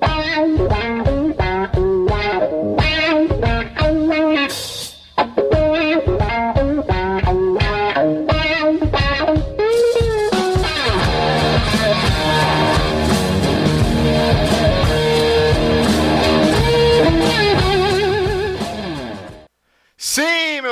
Bye.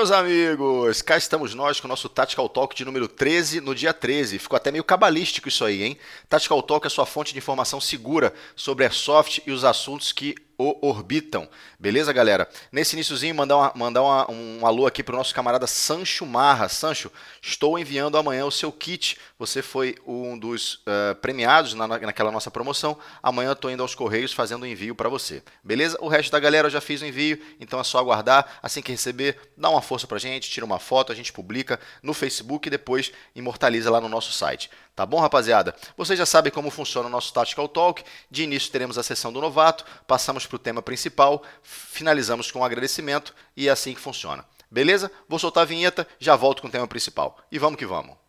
Meus amigos! Cá estamos nós com o nosso Tactical Talk de número 13 no dia 13. Ficou até meio cabalístico isso aí, hein? Tactical Talk é sua fonte de informação segura sobre Airsoft e os assuntos que o orbitam. Beleza, galera? Nesse iníciozinho, mandar, uma, mandar uma, um alô aqui para o nosso camarada Sancho Marra. Sancho, estou enviando amanhã o seu kit. Você foi um dos uh, premiados na, naquela nossa promoção. Amanhã estou indo aos Correios fazendo o envio para você. Beleza? O resto da galera eu já fiz o envio, então é só aguardar. Assim que receber, dá uma força para gente, tira uma foto, a gente publica no Facebook e depois imortaliza lá no nosso site. Tá bom, rapaziada? Vocês já sabem como funciona o nosso Tactical Talk. De início teremos a sessão do novato, passamos para o tema principal, finalizamos com um agradecimento e é assim que funciona. Beleza? Vou soltar a vinheta, já volto com o tema principal. E vamos que vamos.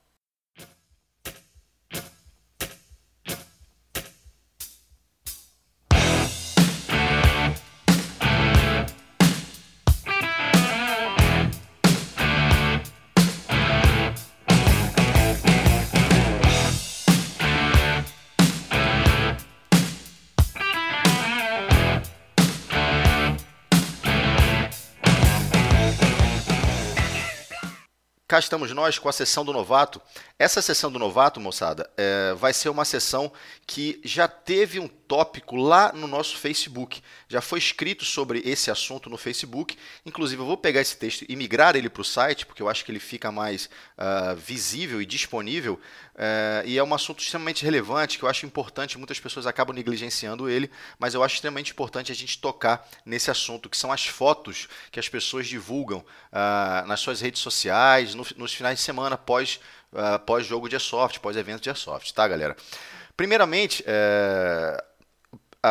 Cá estamos nós com a sessão do novato. Essa sessão do novato, moçada, é, vai ser uma sessão que já teve um tópico lá no nosso Facebook. Já foi escrito sobre esse assunto no Facebook. Inclusive, eu vou pegar esse texto e migrar ele para o site, porque eu acho que ele fica mais uh, visível e disponível. Uh, e é um assunto extremamente relevante, que eu acho importante. Muitas pessoas acabam negligenciando ele, mas eu acho extremamente importante a gente tocar nesse assunto, que são as fotos que as pessoas divulgam uh, nas suas redes sociais, no, nos finais de semana pós, pós jogo de airsoft, pós evento de airsoft, tá, galera? Primeiramente, é,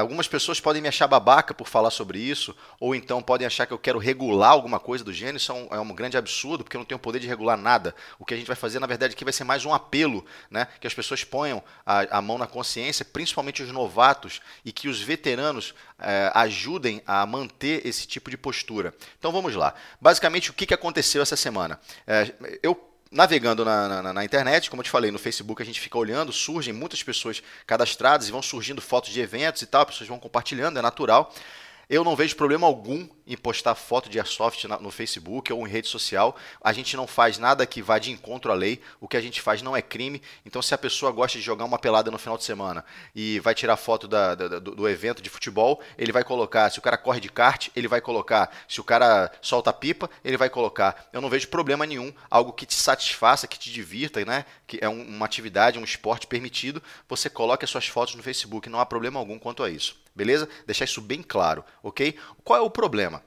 algumas pessoas podem me achar babaca por falar sobre isso, ou então podem achar que eu quero regular alguma coisa do gênero. Isso é um, é um, grande absurdo, porque eu não tenho poder de regular nada. O que a gente vai fazer, na verdade, aqui vai ser mais um apelo, né? Que as pessoas ponham a, a mão na consciência, principalmente os novatos, e que os veteranos é, ajudem a manter esse tipo de postura. Então vamos lá. Basicamente, o que, aconteceu essa semana? É, eu navegando na, na, na, internet, como eu te falei, no Facebook a gente fica olhando, surgem muitas pessoas cadastradas e vão surgindo fotos de eventos e tal, as pessoas vão compartilhando, é natural. Eu não vejo problema algum em postar foto de airsoft no Facebook ou em rede social. A gente não faz nada que vá de encontro à lei. O que a gente faz não é crime. Então, se a pessoa gosta de jogar uma pelada no final de semana e vai tirar foto da, da, do, do, evento de futebol, ele vai colocar. Se o cara corre de kart, ele vai colocar. Se o cara solta pipa, ele vai colocar. Eu não vejo problema nenhum. Algo que te satisfaça, que te divirta, né? Que é um, uma atividade, um esporte permitido. Você coloque as suas fotos no Facebook. Não há problema algum quanto a isso beleza? Deixar isso bem claro, ok? Qual é o problema?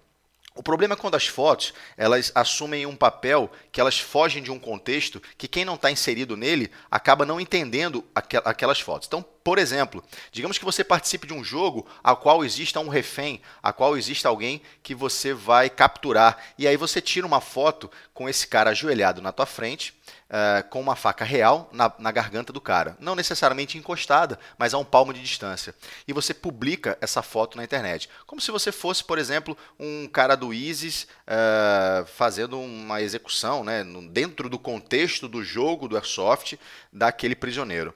O problema é quando as fotos elas assumem um papel que elas fogem de um contexto que quem não está inserido nele acaba não entendendo aquelas fotos. Então, por exemplo, digamos que você participe de um jogo a qual exista um refém, a qual exista alguém que você vai capturar, e aí você tira uma foto com esse cara ajoelhado na tua frente, uh, com uma faca real na, na, garganta do cara. Não necessariamente encostada, mas a um palmo de distância. E você publica essa foto na internet. Como se você fosse, por exemplo, um cara do ISIS uh, fazendo uma execução né, dentro do contexto do jogo do Airsoft daquele prisioneiro.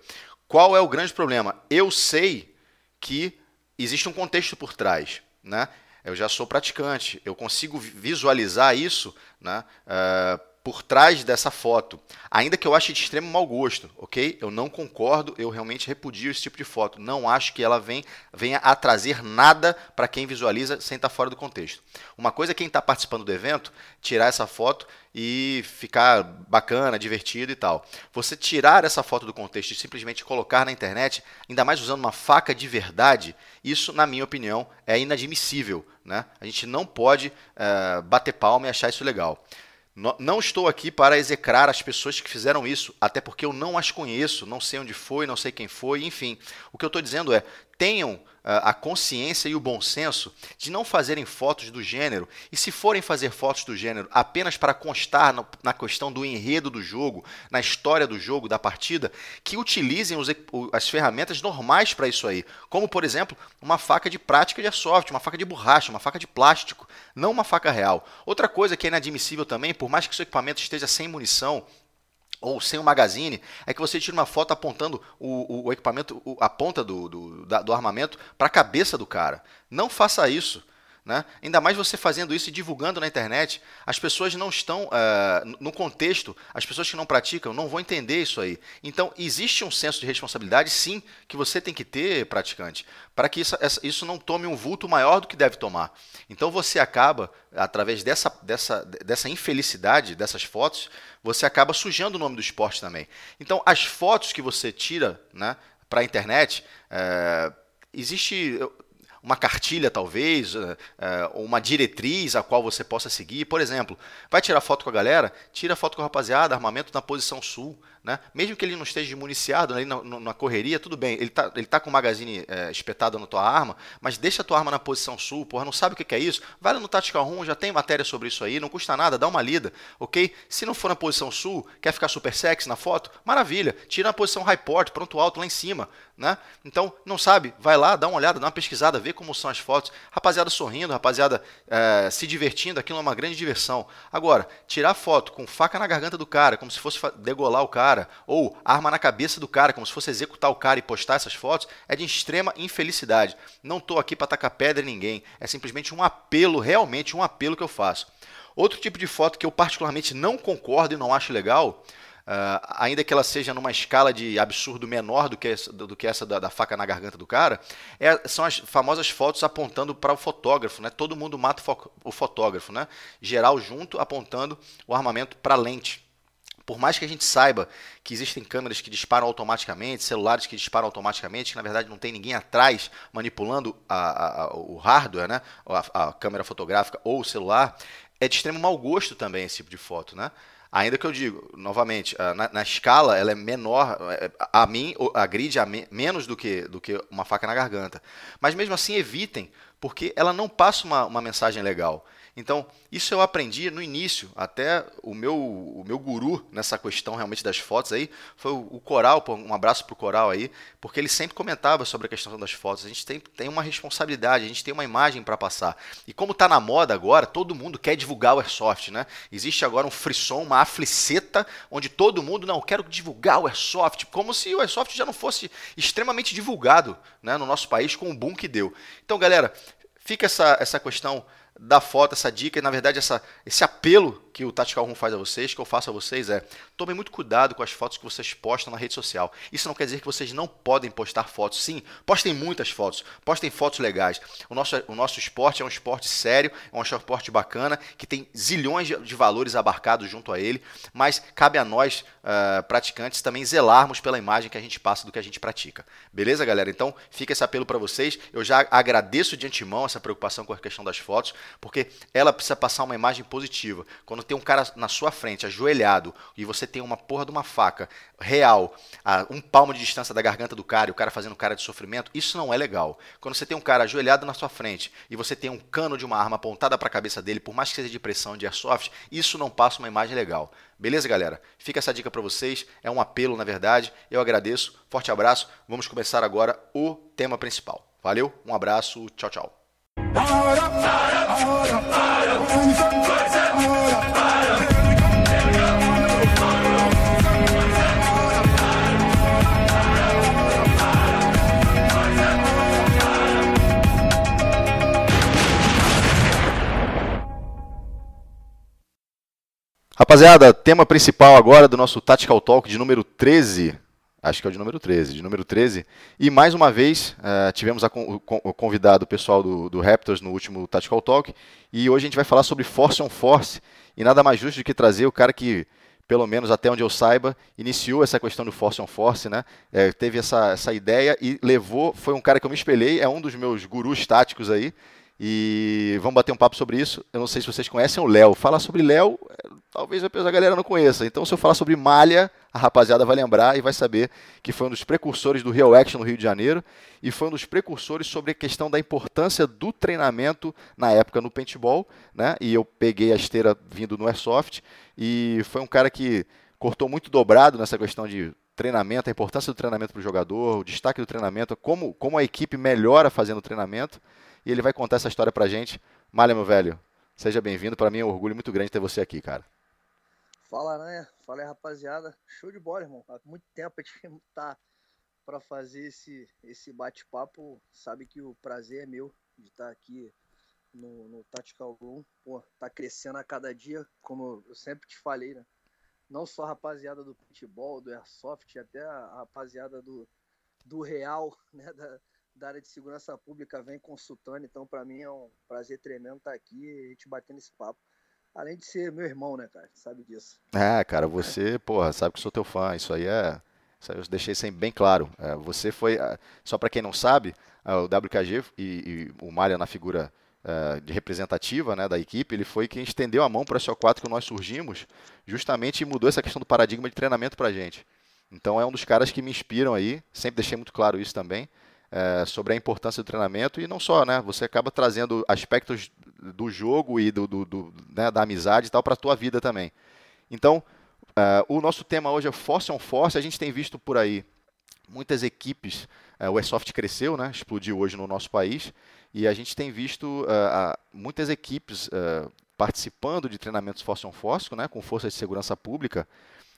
Qual é o grande problema? Eu sei que existe um contexto por trás. Né? Eu já sou praticante, eu consigo visualizar isso né, uh, por trás dessa foto. Ainda que eu ache de extremo mau gosto, ok? Eu não concordo, eu realmente repudio esse tipo de foto. Não acho que ela vem, venha a trazer nada para quem visualiza sem estar tá fora do contexto. Uma coisa é quem está participando do evento tirar essa foto e ficar bacana, divertido e tal. Você tirar essa foto do contexto e simplesmente colocar na internet, ainda mais usando uma faca de verdade, isso, na minha opinião, é inadmissível. Né? A gente não pode uh, bater palma e achar isso legal. Não estou aqui para execrar as pessoas que fizeram isso, até porque eu não as conheço, não sei onde foi, não sei quem foi, enfim. O que eu estou dizendo é: tenham a consciência e o bom senso de não fazerem fotos do gênero e, se forem fazer fotos do gênero apenas para constar na questão do enredo do jogo, na história do jogo, da partida, que utilizem os, as ferramentas normais para isso aí, como por exemplo uma faca de prática de airsoft, uma faca de borracha, uma faca de plástico, não uma faca real. Outra coisa que é inadmissível também, por mais que seu equipamento esteja sem munição, ou sem o magazine, é que você tira uma foto apontando o, o, equipamento, a ponta do, do, da, do armamento para a cabeça do cara. Não faça isso. Né? Ainda mais você fazendo isso e divulgando na internet, as pessoas não estão uh, no contexto, as pessoas que não praticam não vão entender isso aí. Então, existe um senso de responsabilidade, sim, que você tem que ter, praticante, para que isso, isso não tome um vulto maior do que deve tomar. Então, você acaba, através dessa, dessa, dessa infelicidade, dessas fotos, você acaba sujando o nome do esporte também. Então, as fotos que você tira né, para a internet, é, existe uma cartilha, talvez, uh, uma diretriz a qual você possa seguir. Por exemplo, vai tirar foto com a galera? Tira foto com a rapaziada, armamento na posição sul. Né? Mesmo que ele não esteja municiado ali na, na correria, tudo bem. Ele está ele tá com o magazine é, espetado na tua arma, mas deixa a tua arma na posição sul, porra, não sabe o que é isso? Vai lá no Tactical Room, já tem matéria sobre isso aí, não custa nada, dá uma lida, ok? Se não for na posição sul, quer ficar super sexy na foto? Maravilha, tira na posição high port, pronto alto lá em cima, né? Então, não sabe? Vai lá, dá uma olhada, dá uma pesquisada, vê como são as fotos. Rapaziada sorrindo, rapaziada é, se divertindo, aquilo é uma grande diversão. Agora, tirar foto com faca na garganta do cara, como se fosse degolar o cara, cara, ou arma na cabeça do cara, como se fosse executar o cara e postar essas fotos, é de extrema infelicidade. Não estou aqui para tacar pedra em ninguém, é simplesmente um apelo, realmente um apelo que eu faço. Outro tipo de foto que eu particularmente não concordo e não acho legal, Uh, ainda que ela seja numa escala de absurdo menor do que essa, do que essa da, da faca na garganta do cara, é, são as famosas fotos apontando para o fotógrafo. Né? Todo mundo mata o fotógrafo, né? geral junto apontando o armamento para a lente. Por mais que a gente saiba que existem câmeras que disparam automaticamente, celulares que disparam automaticamente, que na verdade não tem ninguém atrás manipulando a, a, o hardware, né? A, a, câmera fotográfica ou o celular, é de extremo mau gosto também esse tipo de foto, né? Ainda que eu digo, novamente, na, na escala ela é menor, é, a mim a me, menos do que, do que uma faca na garganta. Mas mesmo assim evitem, porque ela não passa uma, uma mensagem legal. Então, isso eu aprendi no início, até o meu, o meu guru nessa questão realmente das fotos aí, foi o, Coral, um abraço para o Coral aí, porque ele sempre comentava sobre a questão das fotos. A gente tem, tem uma responsabilidade, a gente tem uma imagem para passar. E como está na moda agora, todo mundo quer divulgar o Airsoft, né? Existe agora um frisson, uma afliceta, onde todo mundo, não, quero divulgar o Airsoft, como se o Airsoft já não fosse extremamente divulgado né, no nosso país com o boom que deu. Então, galera, fica essa, essa questão da foto, essa dica, e na verdade essa, esse apelo que o Tactical Room faz a vocês, que eu faço a vocês é: tomem muito cuidado com as fotos que vocês postam na rede social. Isso não quer dizer que vocês não podem postar fotos. Sim, postem muitas fotos, postem fotos legais. O nosso, o nosso esporte é um esporte sério, é um esporte bacana, que tem zilhões de, de valores abarcados junto a ele, mas cabe a nós, uh, praticantes, também zelarmos pela imagem que a gente passa do que a gente pratica. Beleza, galera? Então, fica esse apelo para vocês. Eu já agradeço de antemão essa preocupação com a questão das fotos, porque ela precisa passar uma imagem positiva. Quando tem um cara na sua frente, ajoelhado, e você tem uma porra de uma faca real, a um palmo de distância da garganta do cara, e o cara fazendo cara de sofrimento, isso não é legal. Quando você tem um cara ajoelhado na sua frente e você tem um cano de uma arma apontada para a cabeça dele, por mais que seja de pressão de airsoft, isso não passa uma imagem legal. Beleza, galera? Fica essa dica para vocês, é um apelo, na verdade. Eu agradeço, forte abraço. Vamos começar agora o tema principal. Valeu, um abraço, tchau, tchau. Rapaziada, tema principal agora do nosso Tactical Talk de número 13. Acho que é o de número 13, de número 13. E mais uma vez, uh, tivemos a, o, o, convidado pessoal do, do, Raptors no último Tactical Talk. E hoje a gente vai falar sobre Force on Force. E nada mais justo do que trazer o cara que, pelo menos até onde eu saiba, iniciou essa questão do Force on Force, né? É, teve essa, essa ideia e levou. Foi um cara que eu me espelhei, é um dos meus gurus táticos aí. E vamos bater um papo sobre isso. Eu não sei se vocês conhecem o Léo. Falar sobre Léo talvez a galera não conheça. Então, se eu falar sobre malha, a rapaziada vai lembrar e vai saber que foi um dos precursores do Real Action no Rio de Janeiro e foi um dos precursores sobre a questão da importância do treinamento na época no paintball, né? E eu peguei a esteira vindo no Airsoft e foi um cara que cortou muito dobrado nessa questão de treinamento, a importância do treinamento para o jogador, o destaque do treinamento, como, como a equipe melhora fazendo o treinamento. E ele vai contar essa história para a gente. Malha, meu velho, seja bem-vindo. Para mim é um orgulho muito grande ter você aqui, cara. Fala, né? Fala aí, rapaziada. Show de bola, irmão. Há muito tempo a gente tá para fazer esse, esse bate-papo. Sabe que o prazer é meu de estar tá aqui no, no Tactical Room. Pô, tá crescendo a cada dia, como eu sempre te falei, né? não só a rapaziada do futebol, do Airsoft, até a rapaziada do, do Real, né, da, da área de segurança pública vem consultando, então para mim é um prazer tremendo estar aqui e a gente batendo esse papo. Além de ser meu irmão, né, cara? Sabe disso. É, cara, você, porra, sabe que sou teu fã, isso aí é. Isso aí eu deixei sempre bem claro. É, você foi, só para quem não sabe, o WKG e, e o Malha na figura uh, de representativa né, da equipe, ele foi quem estendeu a mão para a SO4 que nós surgimos, justamente mudou essa questão do paradigma de treinamento para a gente. Então é um dos caras que me inspiram aí, sempre deixei muito claro isso também, uh, sobre a importância do treinamento e não só, né? Você acaba trazendo aspectos do jogo e do, do, do né, da amizade e tal para a tua vida também. Então, uh, o nosso tema hoje é Force on Force, a gente tem visto por aí muitas equipes, o Airsoft cresceu, né? explodiu hoje no nosso país, e a gente tem visto uh, muitas equipes uh, participando de treinamentos force on fósforo, né, com forças de segurança pública,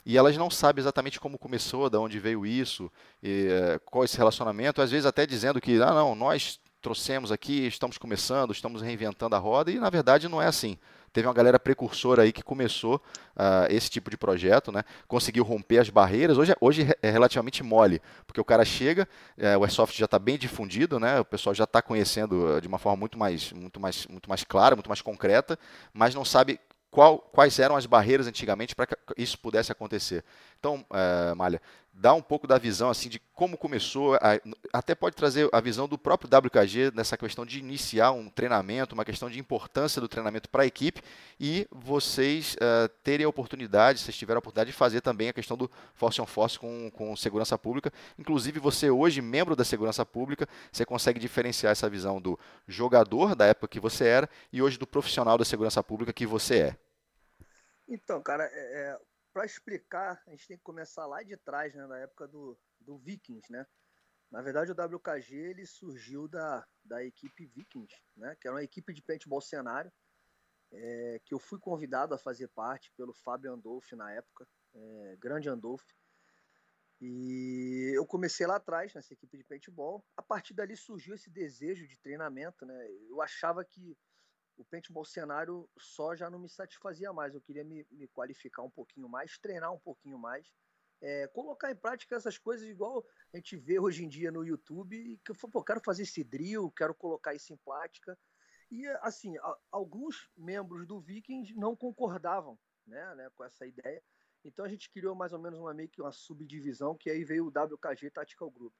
e elas não sabem exatamente como começou, de onde veio isso, e, uh, qual esse relacionamento, às vezes até dizendo que, ah, não, nós trouxemos aqui, estamos começando, estamos reinventando a roda, e na verdade não é assim teve uma galera precursora aí que começou uh, esse tipo de projeto, né? Conseguiu romper as barreiras. Hoje, é, hoje é relativamente mole, porque o cara chega, é, o Airsoft já está bem difundido, né? O pessoal já está conhecendo ah, de uma forma muito mais, muito mais, muito mais clara, muito mais concreta, mas não sabe qual, quais eram as barreiras antigamente para que isso pudesse acontecer. Então, é, Malha, dá um pouco da visão assim de como começou, a, até pode trazer a visão do próprio WKG nessa questão de iniciar um treinamento, uma questão de importância do treinamento para a equipe e vocês uh, terem a oportunidade, se tiverem a oportunidade de fazer também a questão do Force on Force com, com segurança pública. Inclusive, você hoje, membro da segurança pública, você consegue diferenciar essa visão do jogador da época que você era e hoje do profissional da segurança pública que você é. Então, cara, é, é para explicar, a gente tem que começar lá de trás, né, na época do, do Vikings, né? Na verdade, o WKG ele surgiu da, da equipe Vikings, né? Que era uma equipe de paintball cenário, é, que eu fui convidado a fazer parte pelo Fábio Andolfi na época, é, grande Andolfi. E eu comecei lá atrás, nessa equipe de paintball. A partir dali surgiu esse desejo de treinamento, né? Eu achava que o paintball cenário só já não me satisfazia mais. Eu queria me, me qualificar um pouquinho mais, treinar um pouquinho mais, é, colocar em prática essas coisas igual a gente vê hoje em dia no YouTube, que eu pô, quero fazer esse drill, quero colocar isso em prática. E assim, a, alguns membros do Vikings não concordavam né, né, com essa ideia. Então a gente criou mais ou menos uma meio que uma subdivisão, que aí veio o WKG Tactical Group,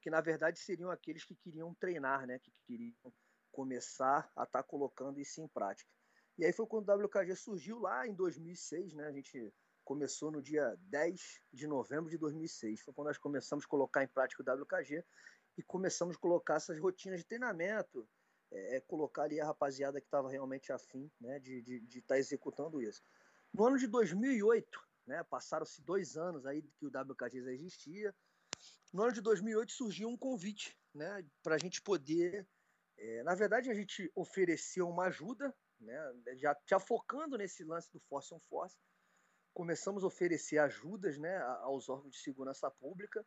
que na verdade seriam aqueles que queriam treinar, né, que queriam começar a estar tá colocando isso em prática. E aí foi quando o WKG surgiu lá em 2006, né? A gente começou no dia 10 de novembro de 2006. Foi quando nós começamos a colocar em prática o WKG e começamos a colocar essas rotinas de treinamento, é, é colocar ali a rapaziada que estava realmente afim né, de estar de, de tá executando isso. No ano de 2008, né, passaram-se dois anos aí que o WKG já existia, no ano de 2008 surgiu um convite né, para a gente poder é, na verdade, a gente ofereceu uma ajuda, né, já, já focando nesse lance do Force on Force, começamos a oferecer ajudas né, aos órgãos de segurança pública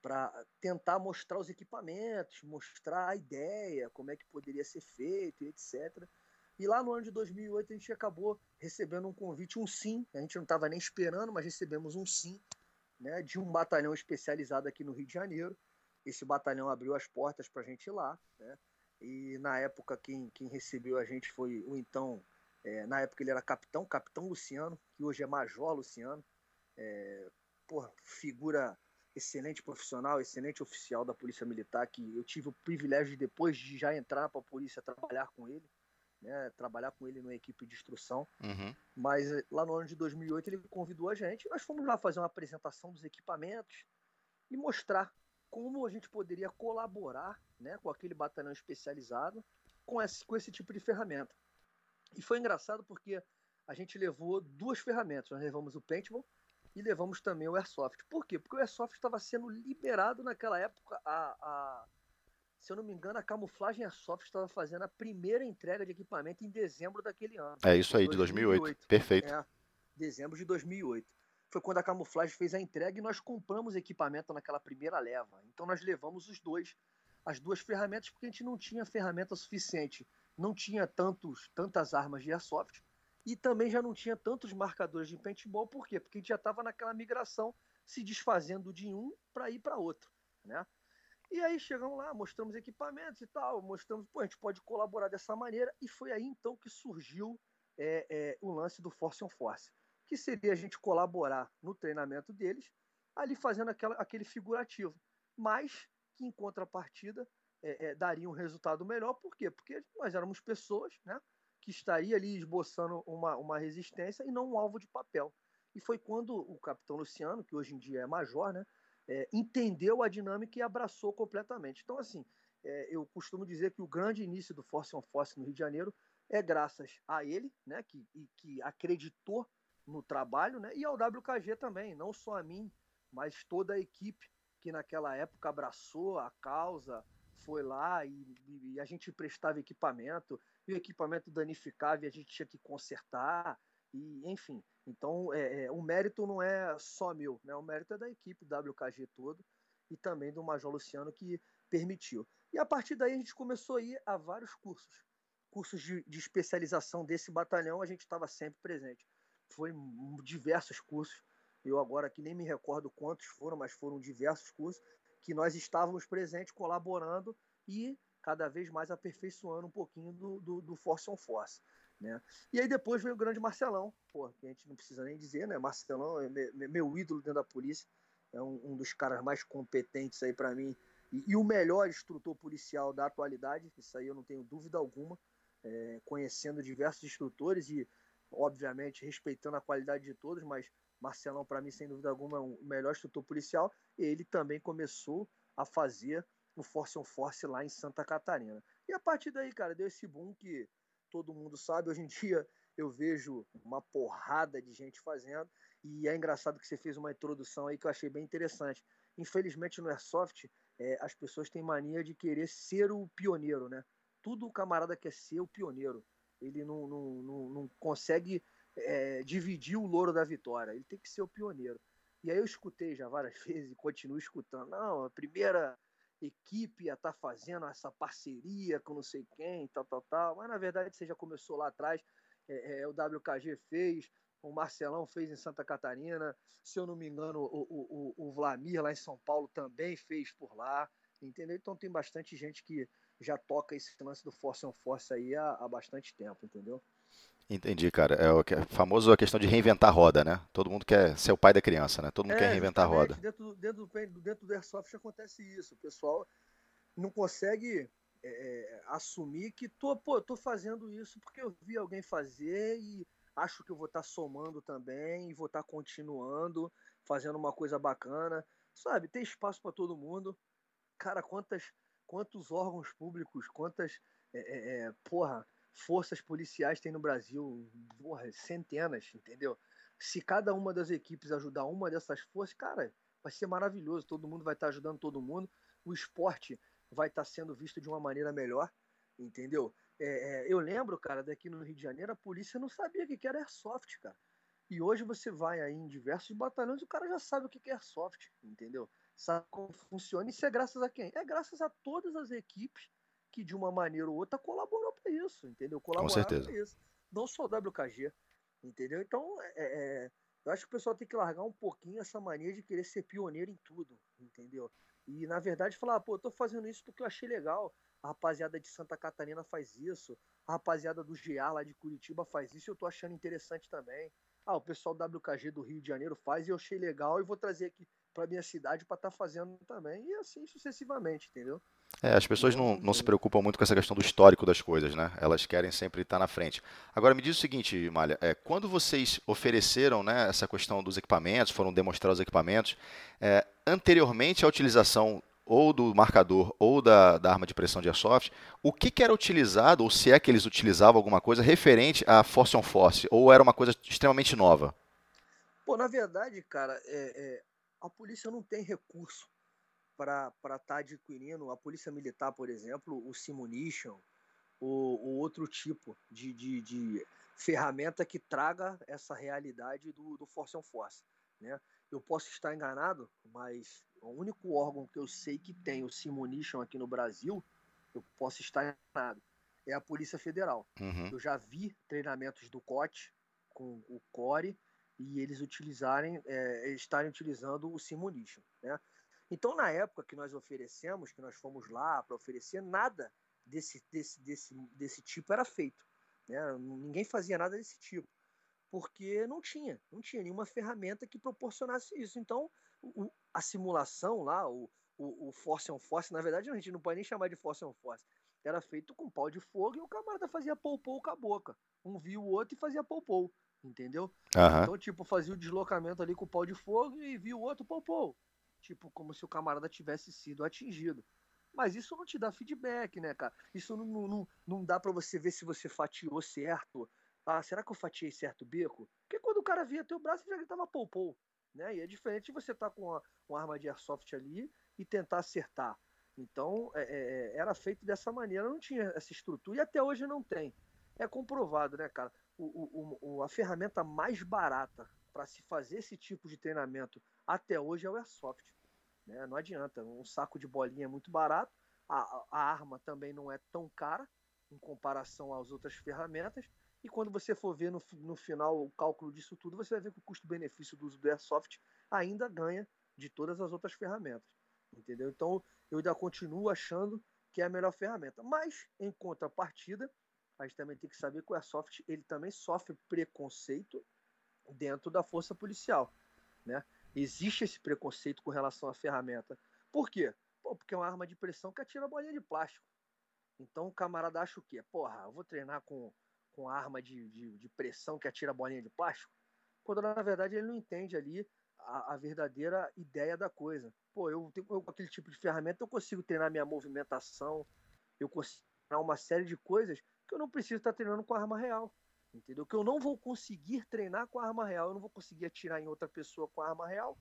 para tentar mostrar os equipamentos, mostrar a ideia, como é que poderia ser feito, etc. E lá no ano de 2008 a gente acabou recebendo um convite, um sim, a gente não estava nem esperando, mas recebemos um sim, né, de um batalhão especializado aqui no Rio de Janeiro. Esse batalhão abriu as portas para a gente ir lá, né? E na época quem, quem recebeu a gente foi o então, é, na época ele era capitão, capitão Luciano, que hoje é major Luciano. É, porra, figura excelente profissional, excelente oficial da Polícia Militar, que eu tive o privilégio de, depois de já entrar para a polícia, trabalhar com ele. né, trabalhar com ele numa equipe de instrução. Uhum. Mas eh, lá no ano de 2008 ele convidou a gente. Nós fomos lá fazer uma apresentação dos equipamentos e mostrar como a gente poderia colaborar né, com aquele batalhão especializado com esse, com esse tipo de ferramenta. E foi engraçado porque a gente levou duas ferramentas. Nós levamos o Paintball e levamos também o Airsoft. Por quê? Porque o Airsoft estava sendo liberado naquela época. A, a, se eu não me engano, a Camuflagem Airsoft estava fazendo a primeira entrega de equipamento em dezembro daquele ano. É isso aí, de 2008. 2008. Perfeito. É, dezembro de 2008. Foi quando a Camuflagem fez a entrega e nós compramos equipamento naquela primeira leva. Então nós levamos os dois, as duas ferramentas, porque a gente não tinha ferramenta suficiente. Não tinha tantos, tantas armas de Airsoft e também já não tinha tantos marcadores de paintball, por quê? Porque a gente já estava naquela migração se desfazendo de um para ir para outro, né? E aí chegamos lá, mostramos equipamentos e tal, mostramos, pô, a gente pode colaborar dessa maneira, e foi aí então que surgiu é, é, o lance do Force on Force, que seria a gente colaborar no treinamento deles, ali fazendo aquela, aquele figurativo, mas que em contrapartida é, é daria um resultado melhor, por quê? Porque nós éramos pessoas, né? que estaria ali esboçando uma, uma resistência e não um alvo de papel. E foi quando o capitão Luciano, que hoje em dia é major, né, é, entendeu a dinâmica e abraçou completamente. Então, assim, é, eu costumo dizer que o grande início do Force on Force no Rio de Janeiro é graças a ele, né, que, que acreditou no trabalho, né, e ao WKG também, não só a mim, mas toda a equipe que naquela época abraçou a causa, foi lá e, e a gente prestava equipamento, e o equipamento danificava e a gente tinha que consertar, e enfim. Então, é, é, o mérito não é só meu, né? o mérito é da equipe WKG todo e também do Major Luciano que permitiu. E a partir daí a gente começou a ir a vários cursos. Cursos de, de especialização desse batalhão, a gente estava sempre presente. Foi diversos cursos, eu agora aqui nem me recordo quantos foram, mas foram diversos cursos que nós estávamos presentes, colaborando e cada vez mais aperfeiçoando um pouquinho do, do, do Force on Force. Né? E aí depois veio o grande Marcelão, pô, que a gente não precisa nem dizer, né? Marcelão é meu ídolo dentro da polícia, é um, um dos caras mais competentes aí para mim e, e, o melhor instrutor policial da atualidade, isso aí eu não tenho dúvida alguma, é, conhecendo diversos instrutores e, obviamente, respeitando a qualidade de todos, mas Marcelão, para mim, sem dúvida alguma, é o melhor instrutor policial. Ele também começou a fazer o Force on Force lá em Santa Catarina. E a partir daí, cara, deu esse boom que todo mundo sabe. Hoje em dia eu vejo uma porrada de gente fazendo. E é engraçado que você fez uma introdução aí que eu achei bem interessante. Infelizmente no Airsoft, é, as pessoas têm mania de querer ser o pioneiro, né? Tudo o camarada quer ser o pioneiro. Ele não, não, não, não consegue é, dividir o louro da vitória. Ele tem que ser o pioneiro. E aí eu escutei já várias vezes e continuo escutando. Não, a primeira equipe a estar tá fazendo essa parceria com não sei quem, tal, tal, tal. Mas na verdade você já começou lá atrás. É, é, o WKG fez, o Marcelão fez em Santa Catarina. Se eu não me engano, o, o, o, o Vlamir lá em São Paulo também fez por lá. Entendeu? Então tem bastante gente que já toca esse lance do Force on Force aí há, há bastante tempo, entendeu? Entendi, cara. É o é famoso a questão de reinventar a roda, né? Todo mundo quer ser o pai da criança, né? Todo mundo é, quer reinventar a roda. Dentro, dentro, do, dentro do Airsoft acontece isso. O pessoal não consegue é, é, assumir que tô, pô, tô fazendo isso porque eu vi alguém fazer e acho que eu vou estar tá somando também e vou estar tá continuando fazendo uma coisa bacana. Sabe, tem espaço para todo mundo. Cara, quantas, quantos órgãos públicos, quantas. É, é, é porra forças policiais tem no Brasil, porra, centenas, entendeu? Se cada uma das equipes ajudar uma dessas forças, cara, vai ser maravilhoso. Todo mundo vai estar ajudando todo mundo. O esporte vai estar sendo visto de uma maneira melhor, entendeu? É, é, eu lembro, cara, daqui no Rio de Janeiro, a polícia não sabia o que era airsoft, cara. E hoje você vai aí em diversos batalhões, o cara já sabe o que é airsoft, entendeu? Sabe como funciona. Isso é graças a quem? É graças a todas as equipes que de uma maneira ou outra colaborou para isso, entendeu? Colaborou para isso. Não só o WKG, entendeu? Então, é, é, eu acho que o pessoal tem que largar um pouquinho essa mania de querer ser pioneiro em tudo, entendeu? E na verdade falar, pô, eu tô fazendo isso porque eu achei legal. A rapaziada de Santa Catarina faz isso, a rapaziada do GA lá de Curitiba faz isso, eu tô achando interessante também. Ah, o pessoal WKG do Rio de Janeiro faz e eu achei legal e vou trazer aqui para minha cidade para estar tá fazendo também e assim sucessivamente, entendeu? É, as pessoas não, não se preocupam muito com essa questão do histórico das coisas, né? Elas querem sempre estar na frente. Agora, me diz o seguinte, Malha, é, quando vocês ofereceram né, essa questão dos equipamentos, foram demonstrar os equipamentos, é, anteriormente à utilização ou do marcador ou da, da arma de pressão de airsoft, o que, que, era utilizado, ou se é que eles utilizavam alguma coisa referente à Force on Force, ou era uma coisa extremamente nova? Pô, na verdade, cara, é, é, a polícia não tem recurso para estar tá adquirindo, a polícia militar, por exemplo, o Simunition, ou, ou outro tipo de, de, de, ferramenta que traga essa realidade do, do Force on Force. Né? Eu posso estar enganado, mas o único órgão que eu sei que tem o Simunition aqui no Brasil, eu posso estar enganado, é a Polícia Federal. Uhum. Eu já vi treinamentos do COT com o CORE e eles utilizarem, é, estarem utilizando o Simunition. Né? Então, na época que nós oferecemos, que nós fomos lá para oferecer, nada desse, desse, desse, desse tipo era feito. Né? Ninguém fazia nada desse tipo. Porque não tinha, não tinha nenhuma ferramenta que proporcionasse isso. Então, o, a simulação lá, o, o, o Force on Force, na verdade, a gente não pode nem chamar de Force on Force. Era feito com pau de fogo e o camarada fazia pou-pou com a boca. Um via o outro e fazia pou-pou. Entendeu? Uhum. Então, tipo, fazia o deslocamento ali com o pau de fogo e via o outro pou-pou tipo, como se o camarada tivesse sido atingido. Mas isso não te dá feedback, né, cara? Isso não, não, não dá para você ver se você fatiou certo. Ah, será que eu fatiei certo o beco? Porque quando o cara via teu braço, ele já gritava poupou, né? E é diferente de você estar tá com uma, uma arma de airsoft ali e tentar acertar. Então, é, é, é, era feito dessa maneira, não tinha essa estrutura e até hoje não tem. É comprovado, né, cara? O, o, a ferramenta mais barata para se fazer esse tipo de treinamento até hoje é o Airsoft. Né? Não adianta, um saco de bolinha é muito barato, a, a arma também não é tão cara em comparação às outras ferramentas, e quando você for ver no, no final o cálculo disso tudo, você vai ver que o custo-benefício do uso do Airsoft ainda ganha de todas as outras ferramentas. Entendeu? Então eu ainda continuo achando que é a melhor ferramenta. Mas, em contrapartida, a gente também tem que saber que o Airsoft ele também sofre preconceito dentro da força policial. Né? Existe esse preconceito com relação à ferramenta. Por quê? Pô, porque é uma arma de pressão que atira bolinha de plástico. Então o camarada acha o quê? Porra, eu vou treinar com, com arma de, de, de pressão que atira bolinha de plástico? Quando na verdade ele não entende ali a, a verdadeira ideia da coisa. Pô, eu tenho eu, aquele tipo de ferramenta, eu consigo treinar minha movimentação, eu consigo treinar uma série de coisas que eu não preciso estar treinando com arma real entendeu? Que eu não vou conseguir treinar com arma real, eu não vou conseguir atirar em outra pessoa com arma real,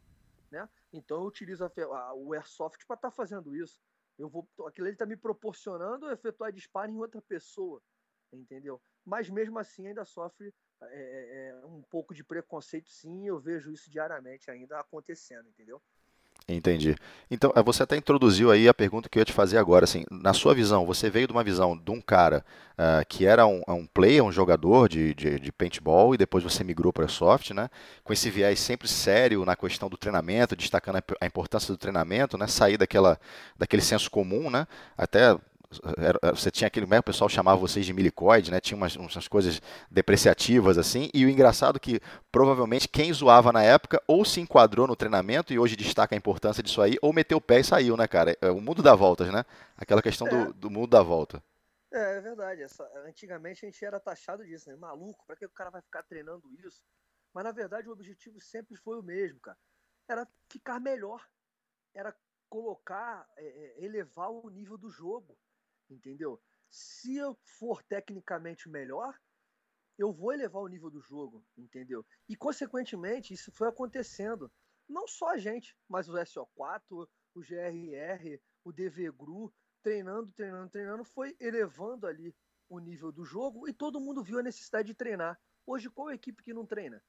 né? Então eu utilizo a, a, o airsoft para estar tá fazendo isso. Eu vou, aquilo ele está me proporcionando efetuar disparo em outra pessoa, entendeu? Mas mesmo assim ainda sofre é, é, é um pouco de preconceito, sim. Eu vejo isso diariamente ainda acontecendo, entendeu? Entendi. Então, eh, você até introduziu aí a pergunta que eu ia te fazer agora. Assim, na sua visão, você veio de uma visão de um cara uh, que era um, um player, um jogador de, de, de paintball, e depois você migrou para soft, né? Com esse viés sempre sério na questão do treinamento, destacando a importância do treinamento, né? Sair daquela, daquele senso comum, né? Até era, você tinha aquele, o pessoal chamava vocês de milicoide, né? Tinha umas, umas coisas depreciativas assim. E o engraçado é que provavelmente quem zoava na época ou se enquadrou no treinamento e hoje destaca a importância disso aí, ou meteu o pé e saiu, né, cara? É o mundo dá voltas, né? Aquela questão é. do, do mundo da volta. É, é verdade. Essa, antigamente a gente era taxado disso, né? Maluco, pra que o cara vai ficar treinando isso? Mas na verdade o objetivo sempre foi o mesmo, cara. Era ficar melhor. Era colocar, é elevar o nível do jogo entendeu? Se eu for tecnicamente melhor, eu vou elevar o nível do jogo, entendeu? E consequentemente isso foi acontecendo. Não só a gente, mas o SO4, o GRR, o DVGRU, treinando, treinando, treinando, foi elevando ali o nível do jogo e todo mundo viu a necessidade de treinar. Hoje, qual equipe que não treina?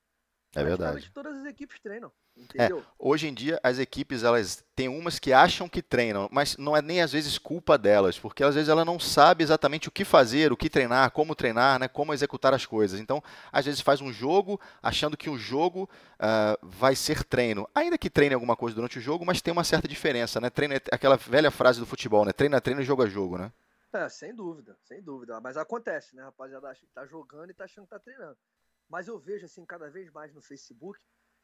É verdade. Todas as equipes treinam. É, hoje em dia as equipes elas têm umas que acham que treinam, mas não é nem às vezes culpa delas, porque às vezes ela não sabe exatamente o que fazer, o que treinar, como treinar, né, como executar as coisas. Então, às vezes faz um jogo achando que o jogo uh, vai ser treino, ainda que treine alguma coisa durante o jogo, mas tem uma certa diferença, né? Treino é aquela velha frase do futebol, né? Treina, treino, jogo a jogo, né? É, sem dúvida, sem dúvida. Mas acontece, né, rapaziada? Acha que tá jogando e tá achando que tá treinando. Mas eu vejo, assim, cada vez mais no Facebook,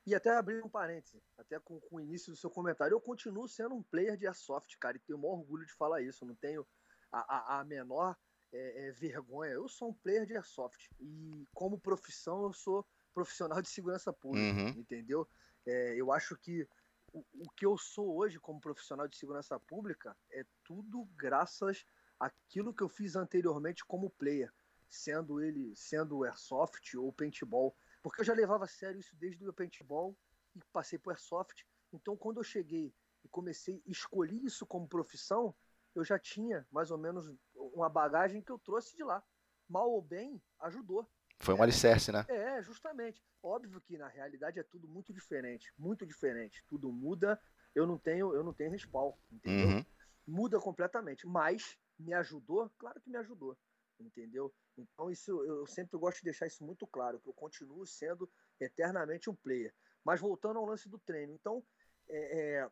E até abrir um parêntese, até com, com, o início do seu comentário, eu continuo sendo um player de airsoft, cara, e tenho o maior orgulho de falar isso. Não tenho a, a, a menor é, é, vergonha. Eu sou um player de airsoft. E como profissão, eu sou profissional de segurança pública, uhum. entendeu? É, eu acho que o, o, que eu sou hoje como profissional de segurança pública é tudo graças àquilo que eu fiz anteriormente como player, sendo ele sendo airsoft ou paintball, porque eu já levava a sério isso desde o paintball e passei por airsoft. Então, quando eu cheguei e comecei a escolher isso como profissão, eu já tinha mais ou menos uma bagagem que eu trouxe de lá. Mal ou bem, ajudou. Foi um alicerce, né? É, justamente. Óbvio que na realidade é tudo muito diferente, muito diferente. Tudo muda. Eu não tenho, eu não tenho respaldo, entendeu? Uhum. Muda completamente, mas me ajudou, claro que me ajudou, entendeu? Então isso eu sempre gosto de deixar isso muito claro, que eu continuo sendo eternamente um player. Mas voltando ao lance do treino, então é, é,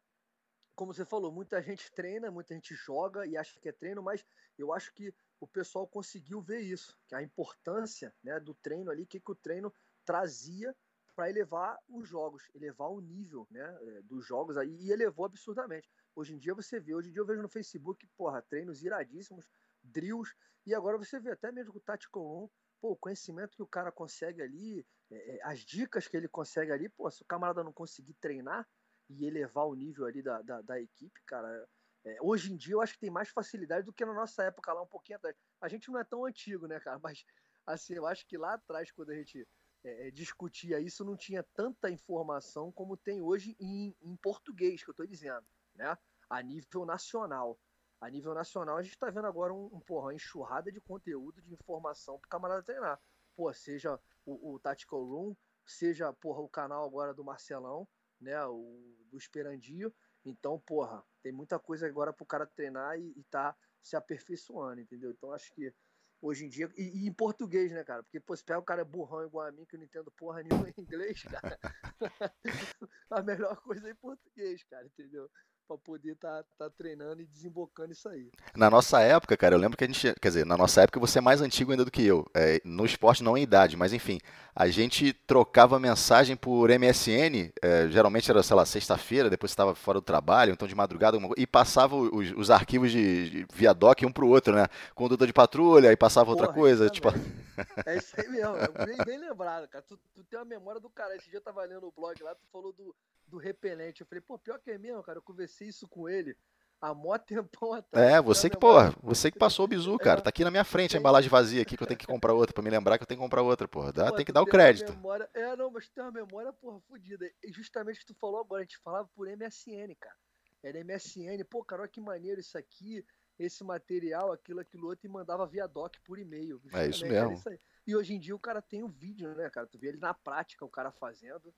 como você falou, muita gente treina, muita gente joga e acha que é treino, mas eu acho que o pessoal conseguiu ver isso, que a importância né, do treino ali, que, que o treino trazia para elevar os jogos, elevar o nível né, é, dos jogos aí, e elevou absurdamente. Hoje em dia você vê, hoje em dia eu vejo no Facebook, porra, treinos iradíssimos, drills, e agora você vê até mesmo o Tactical Room, pô, o conhecimento que o cara consegue ali, é, é, as dicas que ele consegue ali, pô, se o camarada não conseguir treinar e elevar o nível ali da, da, da equipe, cara, é, hoje em dia eu acho que tem mais facilidade do que na nossa época lá, um pouquinho atrás. A gente não é tão antigo, né, cara? Mas, assim, eu acho que lá atrás, quando a gente é, é discutia isso, não tinha tanta informação como tem hoje em, em português, que eu estou dizendo, né? A nível nacional. A nível nacional, a gente está vendo agora um, um, porra, uma enxurrada de conteúdo, de informação para o camarada treinar. Pô, seja o, o Tactical Room, seja, porra, o canal agora do Marcelão, né? O do Esperandio então, porra, tem muita coisa agora pro cara treinar e, e tá se aperfeiçoando, entendeu? Então acho que hoje em dia. E, e, em português, né, cara? Porque, pô, se pega o cara burrão igual a mim, que eu não entendo porra nenhuma em inglês, cara. a melhor coisa é em português, cara, entendeu? Para poder estar tá, tá treinando e desembocando isso aí. Na nossa época, cara, eu lembro que a gente, quer dizer, na nossa época você é mais antigo ainda do que eu, é, no esporte não em idade, mas enfim, a gente trocava mensagem por MSN, é, geralmente era, sei lá, sexta-feira, depois estava fora do trabalho, então de madrugada, e passava os, os arquivos de, de via doc um pro outro, né? Condutor de patrulha, aí passava Porra, outra coisa, tipo... É isso aí mesmo, é bem, bem lembrado, cara, tu, tu tem uma memória do cara, esse dia eu tava lendo o blog lá, tu falou do do repelente. Eu falei, pô, pior que é mesmo, cara. Eu conversei isso com ele há mó tempão atrás. É, você que, porra, você que passou o bizu, cara. É, tá aqui na minha frente a embalagem vazia aqui que eu tenho que comprar outra, pra me lembrar que eu tenho que comprar outra, porra. Dá, pô, tem que dar o crédito. Memória... É, não, mas tu tem uma memória, porra, fodida. E justamente o que tu falou agora, a gente falava por MSN, cara. Era MSN, pô, cara, olha que maneiro isso aqui, esse material, aquilo, aquilo outro, e mandava via doc por e-mail. É isso mesmo. Isso e hoje em dia o cara tem o um vídeo, né, cara? Tu vê ele na prática, o cara fazendo.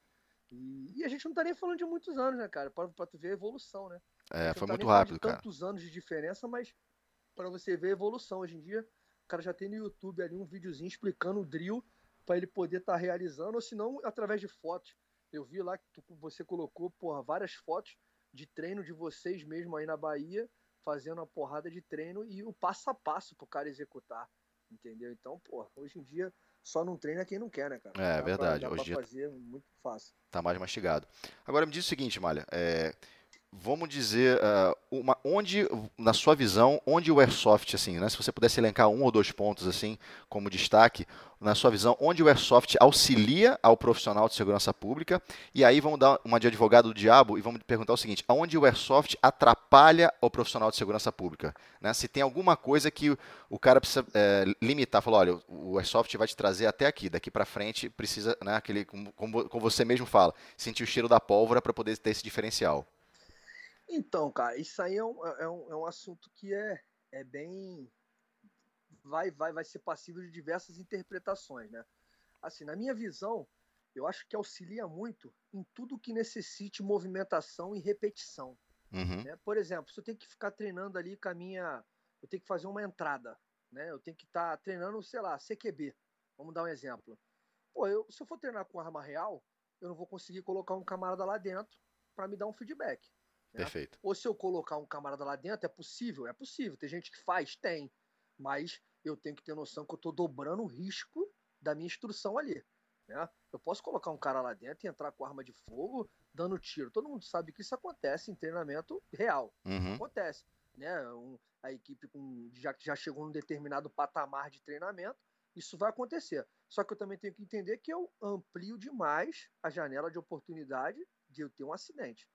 E, e, a gente não tá nem falando de muitos anos, né, cara? Pra, pra tu ver a evolução, né? É, foi tá muito rápido, cara. tantos anos de diferença, mas para você ver a evolução. Hoje em dia, o cara já tem no YouTube ali um videozinho explicando o drill para ele poder estar tá realizando, ou se não, através de fotos. Eu vi lá que tu, você colocou, porra, várias fotos de treino de vocês mesmo aí na Bahia, fazendo uma porrada de treino e o passo a passo pro cara executar. Entendeu? Então, porra, hoje em dia só não treina quem não quer, né, cara? É, dá verdade. Pra, Hoje pra fazer muito fácil. Tá mais mastigado. Agora me diz o seguinte, Malha. É, vamos dizer, uh, uma, onde, na sua visão, onde o Airsoft, assim, né, se você pudesse elencar um ou dois pontos, assim, como destaque, na sua visão, onde o Airsoft auxilia ao profissional de segurança pública, e aí vamos dar uma de advogado do diabo e vamos perguntar o seguinte, aonde o Airsoft atrapalha o profissional de segurança pública? Né? Se tem alguma coisa que o cara precisa é, limitar, falar, olha, o Airsoft vai te trazer até aqui, daqui para frente precisa, né, aquele, como, como você mesmo fala, sentir o cheiro da pólvora para poder ter esse diferencial. Então, cara, isso aí é um, é um, é um assunto que é, é bem. Vai, vai, vai ser passível de diversas interpretações, né? Assim, na minha visão, eu acho que auxilia muito em tudo que necessite movimentação e repetição. Uhum. Né? Por exemplo, se eu tenho que ficar treinando ali com a minha. Eu tenho que fazer uma entrada, né? Eu tenho que estar tá treinando, sei lá, CQB. Vamos dar um exemplo. Pô, eu, se eu for treinar com arma real, eu não vou conseguir colocar um camarada lá dentro para me dar um feedback. Né? Perfeito. Ou se eu colocar um camarada lá dentro, é possível? É possível. Tem gente que faz? Tem. Mas eu tenho que ter noção que eu estou dobrando o risco da minha instrução ali. Né? Eu posso colocar um cara lá dentro e entrar com arma de fogo, dando tiro. Todo mundo sabe que isso acontece em treinamento real. Uhum. Acontece. Né? Um, a equipe com, já, já chegou num determinado patamar de treinamento, isso vai acontecer. Só que eu também tenho que entender que eu amplio demais a janela de oportunidade de eu ter um acidente.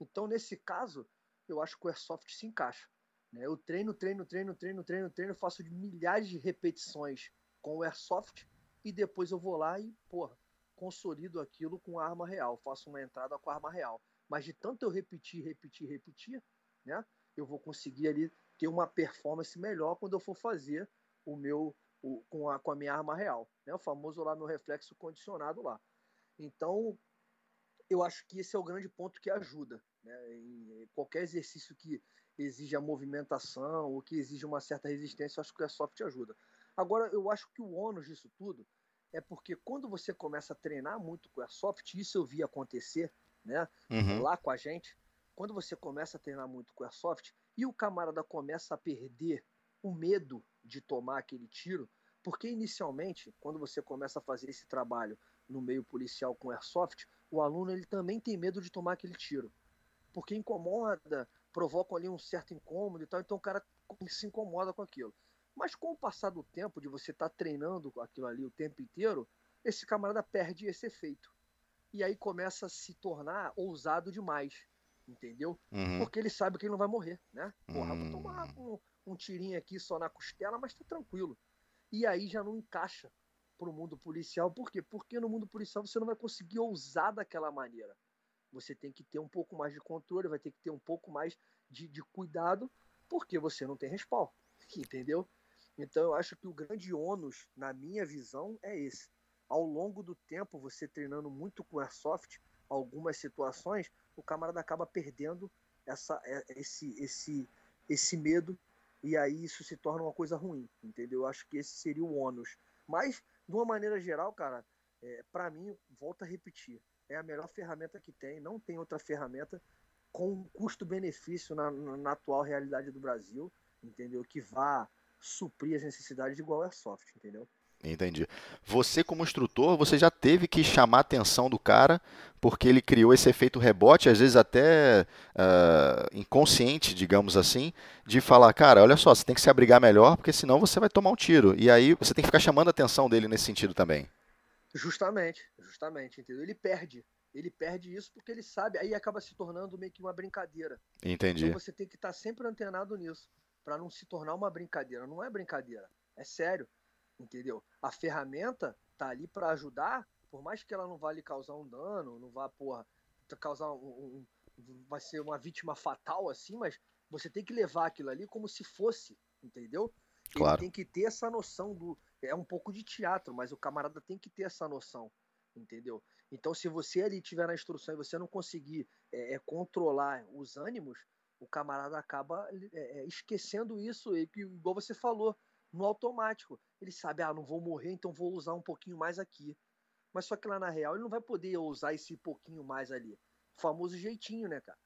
Então, nesse caso, eu acho que o Airsoft se encaixa. Né? Eu treino, treino, treino, treino, treino, treino, faço milhares de repetições com o Airsoft e depois eu vou lá e, porra, consolido aquilo com a arma real, faço uma entrada com a arma real. Mas de tanto eu repetir, repetir, repetir, né, eu vou conseguir ali ter uma performance melhor quando eu for fazer o meu o, com, a, com a minha arma real, né, o famoso lá meu reflexo condicionado lá. Então, eu acho que esse é o grande ponto que ajuda. Né, em qualquer exercício que exija movimentação ou que exija uma certa resistência, eu acho que o Airsoft ajuda. Agora, eu acho que o ônus disso tudo é porque quando você começa a treinar muito com o Airsoft, isso eu vi acontecer né, uhum. lá com a gente, quando você começa a treinar muito com o Airsoft e o camarada começa a perder o medo de tomar aquele tiro, porque inicialmente, quando você começa a fazer esse trabalho no meio policial com Airsoft, o aluno ele também tem medo de tomar aquele tiro. Porque incomoda, provoca ali um certo incômodo e tal, então o cara se incomoda com aquilo. Mas com o passar do tempo, de você estar tá treinando aquilo ali o tempo inteiro, esse camarada perde esse efeito. E aí começa a se tornar ousado demais, entendeu? Uhum. Porque ele sabe que ele não vai morrer, né? Porra, uhum. vou tomar hum. um, um tirinho aqui só na costela, mas tá tranquilo. E aí já não encaixa pro mundo policial. Por quê? Porque no mundo policial você não vai conseguir ousar daquela maneira. Você tem que ter um pouco mais de controle, vai ter que ter um pouco mais de, de cuidado, porque você não tem respaldo, entendeu? Então eu acho que o grande ônus, na minha visão, é esse. Ao longo do tempo, você treinando muito com airsoft, algumas situações, o camarada acaba perdendo essa, é, esse, esse, esse medo e aí isso se torna uma coisa ruim, entendeu? Eu acho que esse seria o ônus. Mas, de uma maneira geral, cara, é, para mim, volta a repetir, é a melhor ferramenta que tem, não tem outra ferramenta com custo-benefício na, na, atual realidade do Brasil, entendeu? Que vá suprir as necessidades igual Airsoft, entendeu? Entendi. Você, como instrutor, você já teve que chamar a atenção do cara, porque ele criou esse efeito rebote, às vezes até uh, inconsciente, digamos assim, de falar, cara, olha só, você tem que se abrigar melhor, porque senão você vai tomar um tiro. E aí você tem que ficar chamando a atenção dele nesse sentido também. Justamente, justamente, entendeu? Ele perde. Ele perde isso porque ele sabe, aí acaba se tornando meio que uma brincadeira. Entendi. Então você tem que estar sempre antenado nisso para não se tornar uma brincadeira. Não é brincadeira, é sério, entendeu? A ferramenta tá ali para ajudar, por mais que ela não vá lhe causar um dano, não vá, porra, causar um, um, vai ser uma vítima fatal assim, mas você tem que levar aquilo ali como se fosse, entendeu? Claro. Ele tem que ter essa noção do é um pouco de teatro, mas o camarada tem que ter essa noção, entendeu? Então, se você ali tiver na instrução e você não conseguir é, é, controlar os ânimos, o camarada acaba é, é, esquecendo isso, e, igual você falou, no automático. Ele sabe, ah, não vou morrer, então vou usar um pouquinho mais aqui. Mas só que lá na real ele não vai poder usar esse pouquinho mais ali. O famoso jeitinho, né, cara?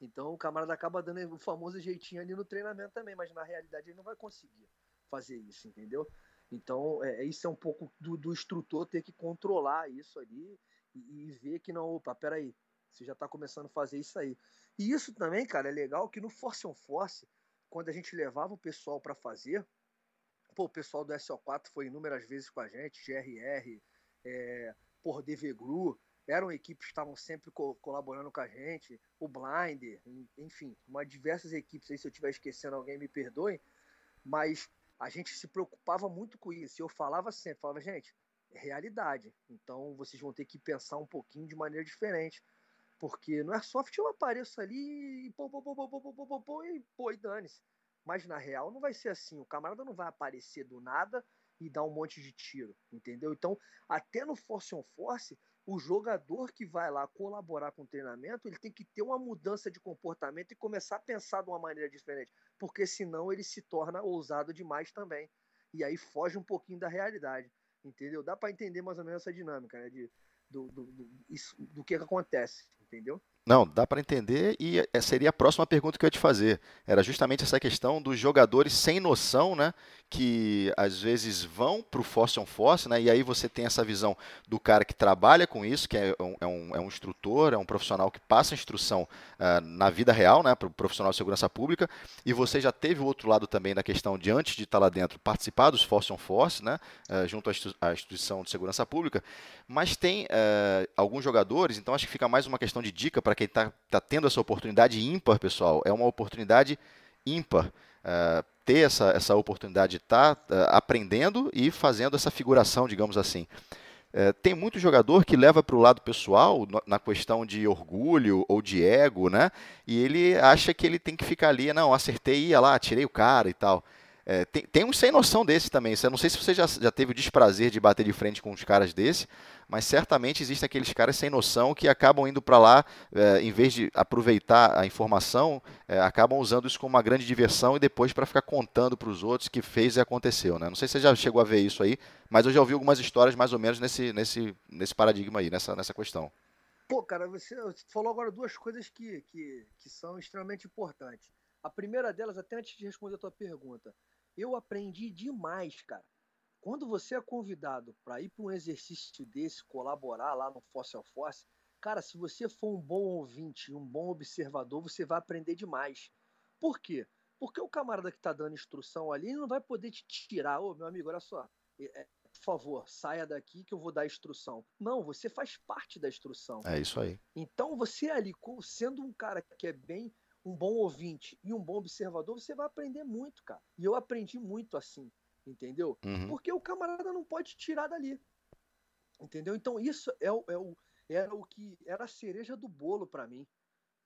Então o camarada acaba dando o famoso jeitinho ali no treinamento também, mas na realidade ele não vai conseguir fazer isso, entendeu? Então é, isso é um pouco do, do instrutor ter que controlar isso ali e, e ver que não, opa, peraí, você já está começando a fazer isso aí. E isso também, cara, é legal que no Force on Force, quando a gente levava o pessoal para fazer, pô, o pessoal do SO4 foi inúmeras vezes com a gente, GRR, é, por DVGRU, eram equipes que estavam sempre co colaborando com a gente, o Blinder, enfim, uma diversas equipes aí, se eu estiver esquecendo alguém, me perdoem, mas a gente se preocupava muito com isso, eu falava sempre, falava, gente, é realidade, então vocês vão ter que pensar um pouquinho de maneira diferente, porque no Airsoft eu apareço ali e pô, pô, pô, pô, pô, pô, pô, pô, e, pô, e dane-se. Mas na real não vai ser assim. O camarada não vai aparecer do nada e dar um monte de tiro, entendeu? Então, até no Force on Force, o jogador que vai lá colaborar com o treinamento, ele tem que ter uma mudança de comportamento e começar a pensar de uma maneira diferente, porque senão ele se torna ousado demais também. E aí foge um pouquinho da realidade, entendeu? Dá para entender mais ou menos essa dinâmica, né? De, do, do, do, isso, do que, que acontece entendeu? Não, dá para entender e é, seria a próxima pergunta que eu ia te fazer. Era justamente essa questão dos jogadores sem noção, né? Que às vezes vão para o Force on Force, né? E aí você tem essa visão do cara que trabalha com isso, que é um, é um, é um instrutor, é um profissional que passa instrução uh, na vida real, né? Para o profissional de segurança pública. E você já teve o outro lado também da questão de antes de estar lá dentro participar dos Force on Force, né? Uh, junto à instituição de segurança pública. Mas tem uh, alguns jogadores, então acho que fica mais uma questão de dica para quem está tá tendo essa oportunidade ímpar, pessoal, é uma oportunidade ímpar. Uh, ter essa, essa oportunidade de estar tá, uh, aprendendo e fazendo essa figuração, digamos assim. Uh, tem muito jogador que leva para o lado pessoal, no, na questão de orgulho ou de ego, né? E ele acha que ele tem que ficar ali, não, acertei, ia lá, tirei o cara e tal. É, tem, tem um sem noção desse também. Eu não sei se você já, já teve o desprazer de bater de frente com uns caras desse, mas certamente existem aqueles caras sem noção que acabam indo para lá, é, em vez de aproveitar a informação, é, acabam usando isso como uma grande diversão e depois para ficar contando para os outros que fez e aconteceu. Né? Não sei se você já chegou a ver isso aí, mas eu já ouvi algumas histórias mais ou menos nesse, nesse, nesse paradigma aí, nessa, nessa questão. Pô, cara, você, você falou agora duas coisas que, que, que são extremamente importantes. A primeira delas, até antes de responder a tua pergunta, eu aprendi demais, cara. Quando você é convidado para ir para um exercício desse, colaborar lá no Fossil Force, cara, se você for um bom ouvinte, um bom observador, você vai aprender demais. Por quê? Porque o camarada que está dando instrução ali não vai poder te tirar. Ô, meu amigo, olha só, é, é, por favor, saia daqui que eu vou dar instrução. Não, você faz parte da instrução. É isso aí. Então, você ali, sendo um cara que é bem um bom ouvinte e um bom observador, você vai aprender muito, cara. E eu aprendi muito assim, entendeu? Uhum. Porque o camarada não pode tirar dali. Entendeu? Então isso é o, é o, era o que era a cereja do bolo para mim.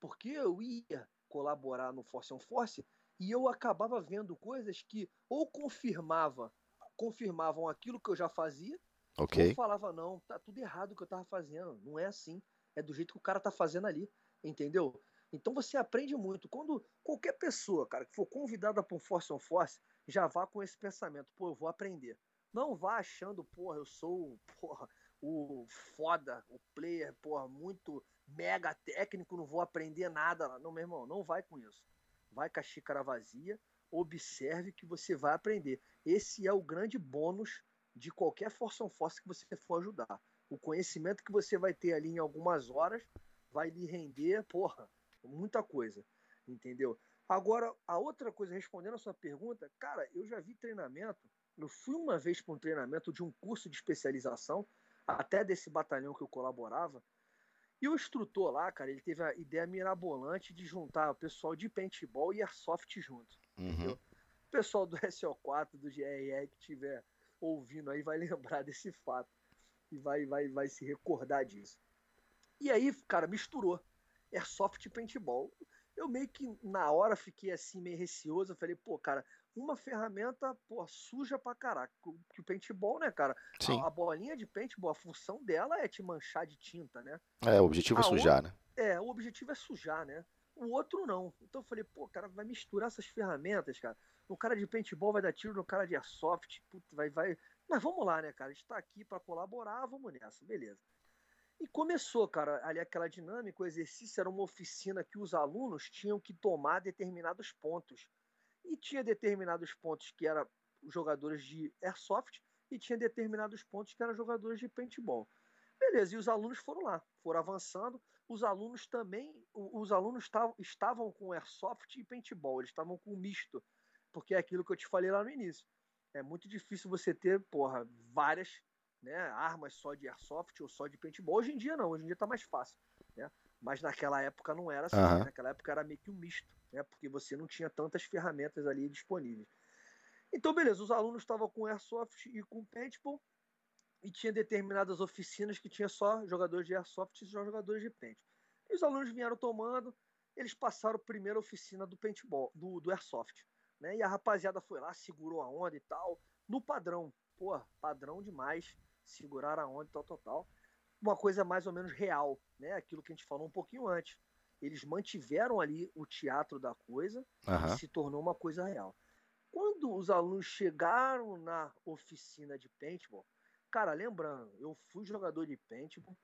Porque eu ia colaborar no Force on Force e eu acabava vendo coisas que ou confirmava, confirmavam aquilo que eu já fazia, okay. ou falava não, tá tudo errado o que eu tava fazendo, não é assim, é do jeito que o cara tá fazendo ali, entendeu? Então você aprende muito. Quando qualquer pessoa, cara, que for convidada para um Force on Force, já vá com esse pensamento, pô, eu vou aprender. Não vá achando, porra, eu sou, porra, o foda, o player, porra, muito mega técnico, não vou aprender nada. Não, meu irmão, não vai com isso. Vai com a xícara vazia, observe que você vai aprender. Esse é o grande bônus de qualquer Force on Force que você for ajudar. O conhecimento que você vai ter ali em algumas horas vai lhe render, porra, muita coisa, entendeu? Agora, a outra coisa, respondendo a sua pergunta, cara, eu já vi treinamento, eu fui uma vez para um treinamento de um curso de especialização, até desse batalhão que eu colaborava, e o instrutor lá, cara, ele teve a ideia mirabolante de juntar o pessoal de paintball e airsoft junto, uhum. O pessoal do SO4, do GRE que tiver ouvindo aí vai lembrar desse fato e vai, vai, vai se recordar disso. E aí, cara, misturou airsoft e paintball. Eu meio que na hora fiquei assim meio receoso, eu falei, pô, cara, uma ferramenta, pô, suja pra caraca. Que o paintball, né, cara? Sim. A, a, bolinha de paintball, a função dela é te manchar de tinta, né? É, o objetivo é a é sujar, outra, né? É, o objetivo é sujar, né? O outro não. Então eu falei, pô, cara, vai misturar essas ferramentas, cara. O cara de paintball vai dar tiro no cara de airsoft, puta, vai, vai. Mas vamos lá, né, cara? A gente tá aqui para colaborar, vamos nessa, beleza. E começou, cara, ali aquela dinâmica, o exercício era uma oficina que os alunos tinham que tomar determinados pontos. E tinha determinados pontos que eram jogadores de airsoft e tinha determinados pontos que eram jogadores de paintball. Beleza, e os alunos foram lá, foram avançando. Os alunos também, os alunos estavam com airsoft e paintball, eles estavam com misto, porque é aquilo que eu te falei lá no início. É muito difícil você ter, porra, várias né, armas só de airsoft ou só de paintball. Hoje em dia não, hoje em dia tá mais fácil, né? Mas naquela época não era assim, uhum. naquela época era meio que um misto, né? Porque você não tinha tantas ferramentas ali disponíveis. Então, beleza, os alunos estavam com airsoft e com paintball e tinha determinadas oficinas que tinha só jogadores de airsoft e só jogadores de paintball. E os alunos vieram tomando, eles passaram a primeira oficina do paintball, do, do airsoft, né? E a rapaziada foi lá, segurou a onda e tal, no padrão. Pô, padrão demais segurar a onda, tal, tal, tal. Uma coisa mais ou menos real, né? Aquilo que a gente falou um pouquinho antes. Eles mantiveram ali o teatro da coisa uhum. e se tornou uma coisa real. Quando os alunos chegaram na oficina de paintball, cara, lembrando, eu fui jogador de paintball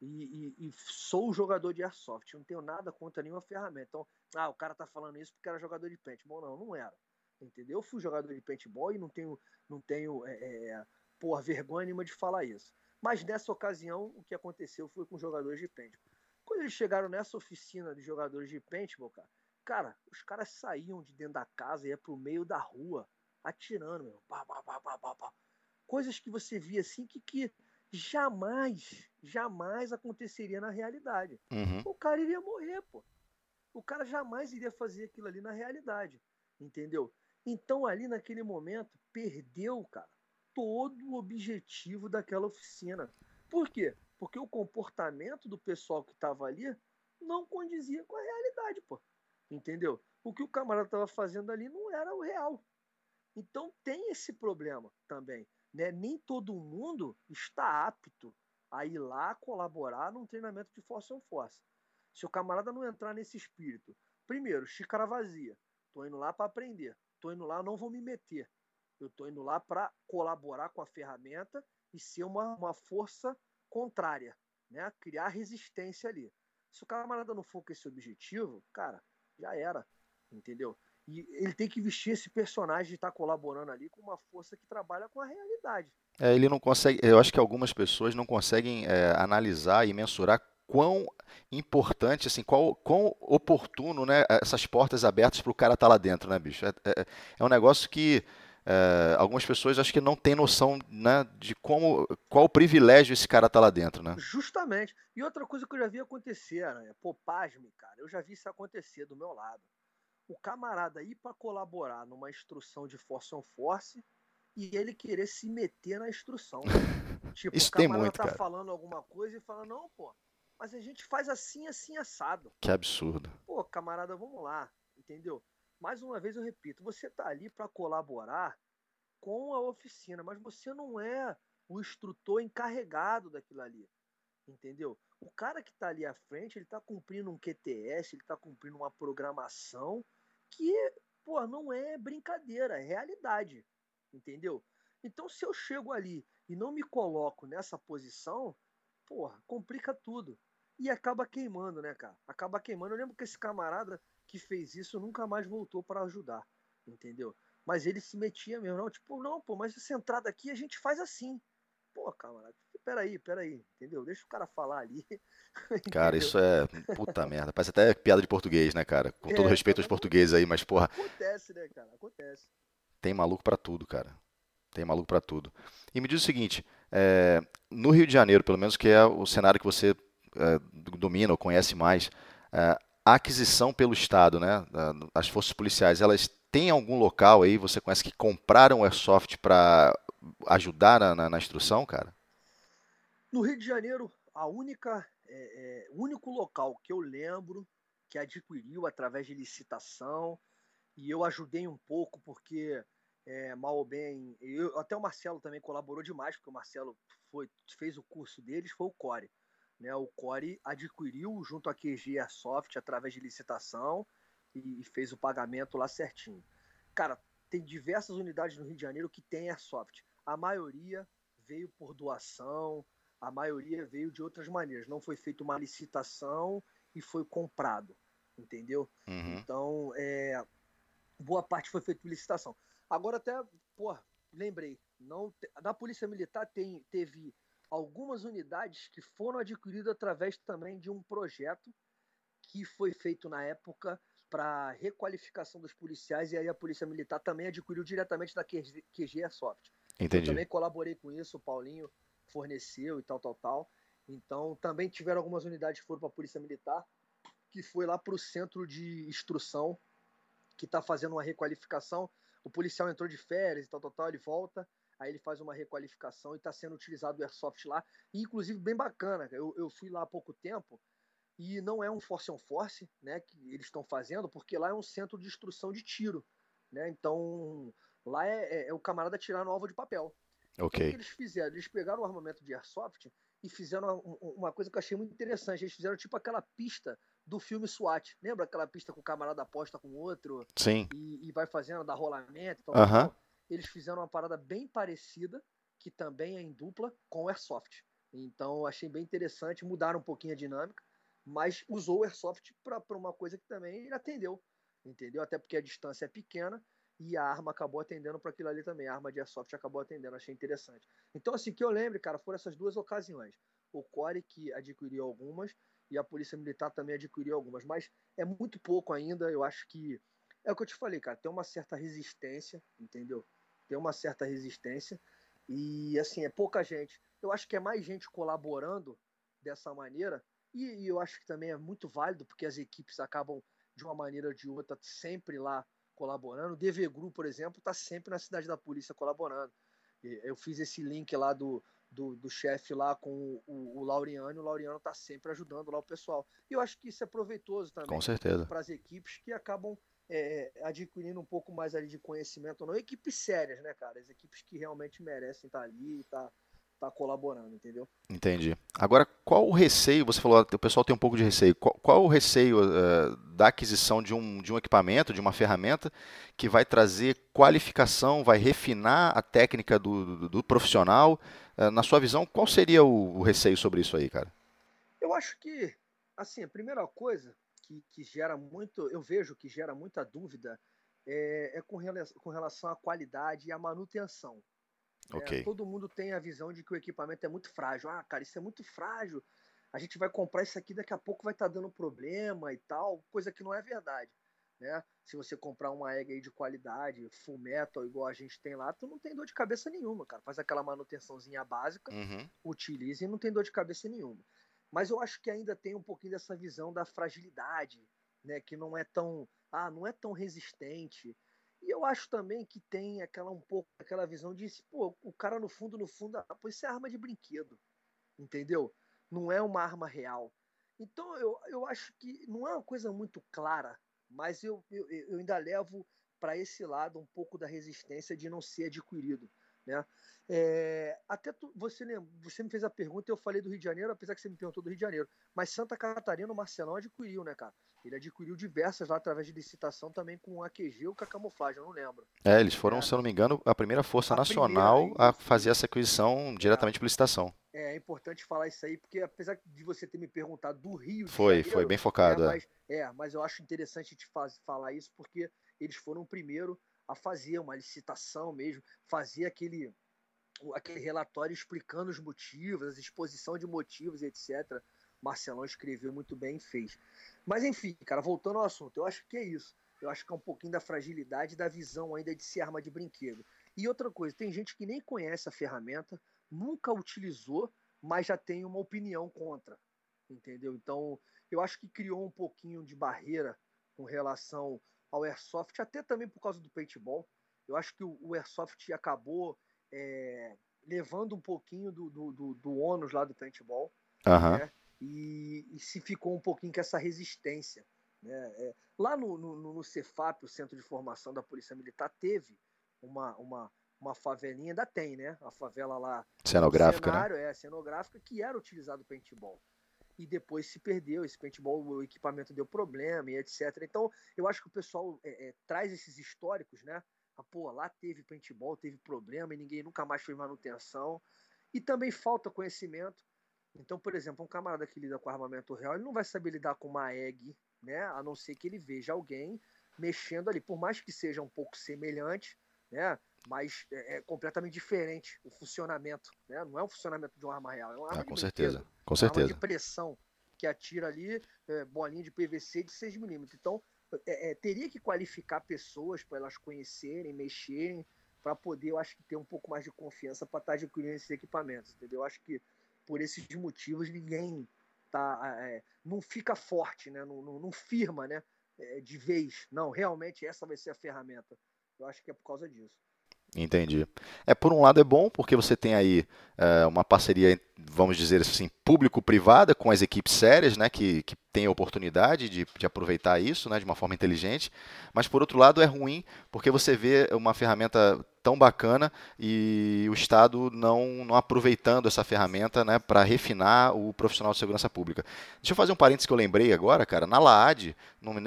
e, e, e, sou jogador de airsoft. Não tenho nada contra nenhuma ferramenta. Então, ah, o cara tá falando isso porque era jogador de paintball. Não, não era. Entendeu? Eu fui jogador de paintball e não tenho, não tenho é, é, porra, vergonha nenhuma de falar isso. Mas nessa ocasião, o que aconteceu foi com jogadores de paintball. Quando eles chegaram nessa oficina de jogadores de paintball, cara, cara, os caras saíam de dentro da casa e ia pro meio da rua, atirando, meu. Pá, pá, pá, pá, pá, pá. Coisas que você via assim que, que jamais, jamais aconteceria na realidade. Uhum. O cara iria morrer, pô. O cara jamais iria fazer aquilo ali na realidade, entendeu? Então ali naquele momento perdeu, cara, todo o objetivo daquela oficina. Por quê? Porque o comportamento do pessoal que estava ali não condizia com a realidade, pô. Entendeu? O que o camarada estava fazendo ali não era o real. Então tem esse problema também. Né? Nem todo mundo está apto a ir lá colaborar num treinamento de força on force. Se o camarada não entrar nesse espírito, primeiro, xícara vazia, tô indo lá para aprender, tô indo lá, não vou me meter. Eu tô indo lá para colaborar com a ferramenta e ser uma, uma força contrária, né? Criar resistência ali. Se o camarada não for com esse objetivo, cara, já era, entendeu? E ele tem que vestir esse personagem de estar tá colaborando ali com uma força que trabalha com a realidade. É, ele não consegue. Eu acho que algumas pessoas não conseguem é, analisar e mensurar quão importante, assim, qual, quão oportuno, né, essas portas abertas para o cara estar tá lá dentro, né, bicho? É, é, é um negócio que é, algumas pessoas acho que não têm noção né, de como qual o privilégio esse cara tá lá dentro, né? Justamente. E outra coisa que eu já vi acontecer, né? Pô, pasme, cara, eu já vi isso acontecer do meu lado o camarada ir para colaborar numa instrução de force on force e ele querer se meter na instrução. tipo, Isso o camarada tem muito, tá cara. falando alguma coisa e fala, não, pô, mas a gente faz assim, assim, assado. Que absurdo. Pô, camarada, vamos lá, entendeu? Mais uma vez eu repito, você tá ali para colaborar com a oficina, mas você não é o instrutor encarregado daquilo ali, entendeu? O cara que está ali à frente, ele está cumprindo um QTS, ele está cumprindo uma programação que, pô, não é brincadeira, é realidade, entendeu? Então, se eu chego ali e não me coloco nessa posição, porra, complica tudo. E acaba queimando, né, cara? Acaba queimando. Eu lembro que esse camarada que fez isso nunca mais voltou para ajudar, entendeu? Mas ele se metia mesmo, não, tipo, não, pô, mas essa entrada aqui a gente faz assim. Pô, camarada, peraí, peraí, entendeu? Deixa o cara falar ali. Cara, isso é puta merda. Parece até piada de português, né, cara? Com todo é, respeito aos portugueses aí, mas porra. Acontece, né, cara? Acontece. Tem maluco para tudo, cara. Tem maluco para tudo. E me diz o seguinte: é, no Rio de Janeiro, pelo menos, que é o cenário que você é, domina ou conhece mais, é, a aquisição pelo Estado, né? As forças policiais, elas têm algum local aí, você conhece, que compraram o Airsoft para ajudar na, na, na instrução, cara? No Rio de Janeiro, a única, é, é, único local que eu lembro que adquiriu através de licitação, e eu ajudei um pouco porque é, mal ou bem, eu, até o Marcelo também colaborou demais, porque o Marcelo foi, fez o curso deles, foi o Core. Né? O Core adquiriu junto à QG Airsoft através de licitação e, fez o pagamento lá certinho. Cara, tem diversas unidades no Rio de Janeiro que tem Airsoft. A maioria veio por doação, a maioria veio de outras maneiras. Não foi feita uma licitação e foi comprado, entendeu? Uhum. Então, é, boa parte foi feita por licitação. Agora até, pô, lembrei, não, na Polícia Militar tem, teve algumas unidades que foram adquiridas através também de um projeto que foi feito na época para requalificação dos policiais e aí a Polícia Militar também adquiriu diretamente da QG, QG Airsoft. Entendi. Eu também colaborei com isso, o Paulinho forneceu e tal, tal, tal. Então, também tiveram algumas unidades que foram para a Polícia Militar, que foi lá para o centro de instrução, que está fazendo uma requalificação. O policial entrou de férias e tal, tal, tal, ele volta, aí ele faz uma requalificação e está sendo utilizado o Airsoft lá, e inclusive bem bacana. Eu, eu fui lá há pouco tempo, e não é um force on force, né, que eles estão fazendo, porque lá é um centro de instrução de tiro, né? Então, lá é, é, é o camarada tirar no alvo de papel. Ok. O que eles fizeram? Eles pegaram o armamento de airsoft e fizeram uma, uma, coisa que eu achei muito interessante. Eles fizeram tipo aquela pista do filme SWAT. Lembra aquela pista que o camarada aposta com o outro? Sim. E, e vai fazendo, dá rolamento e tal, uh -huh. Eles fizeram uma parada bem parecida, que também é em dupla, com o airsoft. Então achei bem interessante, mudaram um pouquinho a dinâmica, mas usou o Airsoft para uma coisa que também atendeu, entendeu? Até porque a distância é pequena e a arma acabou atendendo para aquilo ali também. A arma de Airsoft acabou atendendo, achei interessante. Então, assim, que eu lembre, cara, foram essas duas ocasiões. O Core que adquiriu algumas e a Polícia Militar também adquiriu algumas, mas é muito pouco ainda. Eu acho que é o que eu te falei, cara, tem uma certa resistência, entendeu? Tem uma certa resistência e assim, é pouca gente. Eu acho que é mais gente colaborando dessa maneira e, e eu acho que também é muito válido porque as equipes acabam de uma maneira ou de outra sempre lá colaborando. O DVGRU, por exemplo, está sempre na cidade da polícia colaborando. Eu fiz esse link lá do, do, do chefe lá com o, o Laureano, o Laureano está sempre ajudando lá o pessoal. E eu acho que isso é proveitoso também. Com certeza. Para as equipes que acabam é, adquirindo um pouco mais ali de conhecimento. Não equipes sérias, né, cara? As equipes que realmente merecem estar tá ali e estar tá está colaborando, entendeu? Entendi. Agora, qual o receio? Você falou, o pessoal tem um pouco de receio. Qual, qual o receio uh, da aquisição de um, de um equipamento, de uma ferramenta que vai trazer qualificação, vai refinar a técnica do, do, do profissional? Uh, na sua visão, qual seria o, o, receio sobre isso aí, cara? Eu acho que, assim, a primeira coisa que, que gera muito, eu vejo que gera muita dúvida é, é com, relação, com relação à qualidade e à manutenção. É, okay. É, todo mundo tem a visão de que o equipamento é muito frágil. Ah, cara, isso é muito frágil. A gente vai comprar isso aqui, daqui a pouco vai estar tá dando problema e tal, coisa que não é verdade. Né? Se você comprar uma egg aí de qualidade, full metal, igual a gente tem lá, tu não tem dor de cabeça nenhuma, cara. Faz aquela manutençãozinha básica, uhum. utilize e não tem dor de cabeça nenhuma. Mas eu acho que ainda tem um pouquinho dessa visão da fragilidade, né? Que não é tão, ah, não é tão resistente. E eu acho também que tem aquela um pouco aquela visão de, pô, o cara no fundo, no fundo, ah, pô, isso é arma de brinquedo, entendeu? Não é uma arma real. Então eu, eu acho que não é uma coisa muito clara, mas eu, eu, eu ainda levo para esse lado um pouco da resistência de não ser adquirido. Né? É, até tu, você, você me fez a pergunta e eu falei do Rio de Janeiro, apesar que você me perguntou do Rio de Janeiro. Mas Santa Catarina, o Marcelão adquiriu, né, cara? Ele adquiriu diversas lá através de licitação também com o AQG ou com a camuflagem, eu não lembro. É, eles foram, é. se eu não me engano, a primeira força a nacional primeira, a fazer essa aquisição diretamente por licitação. É, é, importante falar isso aí, porque apesar de você ter me perguntado do Rio. Foi, Janeiro, foi bem focado. É, mas, é, mas eu acho interessante te faz, falar isso porque eles foram o primeiro a fazer uma licitação mesmo, fazer aquele, aquele relatório explicando os motivos, a exposição de motivos, etc. Marcelão escreveu muito bem e fez. Mas enfim, cara, voltando ao assunto, eu acho que é isso. Eu acho que é um pouquinho da fragilidade da visão ainda de ser arma de brinquedo. E outra coisa, tem gente que nem conhece a ferramenta, nunca utilizou, mas já tem uma opinião contra. Entendeu? Então, eu acho que criou um pouquinho de barreira com relação ao Airsoft, até também por causa do paintball. Eu acho que o, o Airsoft acabou é, levando um pouquinho do, do, do, do ônus lá do paintball. Uhum. Né? E, e, se ficou um pouquinho com essa resistência. Né? É, lá no, no, no Cefap, o Centro de Formação da Polícia Militar, teve uma, uma, uma favelinha, ainda tem, né? A favela lá. Cenográfica, né? cenário, né? É, cenográfica, que era utilizado paintball e depois se perdeu. Esse paintball, o equipamento deu problema e etc. Então, eu acho que o pessoal é, é, traz esses históricos, né? Ah, pô, lá teve paintball, teve problema e ninguém nunca mais fez manutenção. E também falta conhecimento. Então, por exemplo, um camarada que lida com armamento real, ele não vai saber lidar com uma egg, né? A não ser que ele veja alguém mexendo ali, por mais que seja um pouco semelhante, né? Mas é, é completamente diferente o funcionamento, né? Não é o funcionamento de uma arma real, é uma arma ah, com de certeza, brinquedo, com certeza. Arma de pressão que atira ali é, bolinha de PVC de 6 milímetros. Então, é, é, teria que qualificar pessoas para elas conhecerem, mexerem, para poder, eu acho que ter um pouco mais de confiança para estar tá adquirindo esses equipamentos, entendeu? Eu acho que por esses motivos ninguém tá, é, não fica forte, né? Não, não, não firma, né? É, de vez, não, realmente essa vai ser a ferramenta. Eu acho que é por causa disso. Entendi. É por um lado é bom porque você tem aí é, uma parceria, vamos dizer assim, público-privada com as equipes sérias, né, que, que tem a oportunidade de, de aproveitar isso, né, de uma forma inteligente. Mas por outro lado é ruim porque você vê uma ferramenta tão bacana e o Estado não, não aproveitando essa ferramenta né, para refinar o profissional de segurança pública. Deixa eu fazer um parênteses que eu lembrei agora, cara. Na LAAD,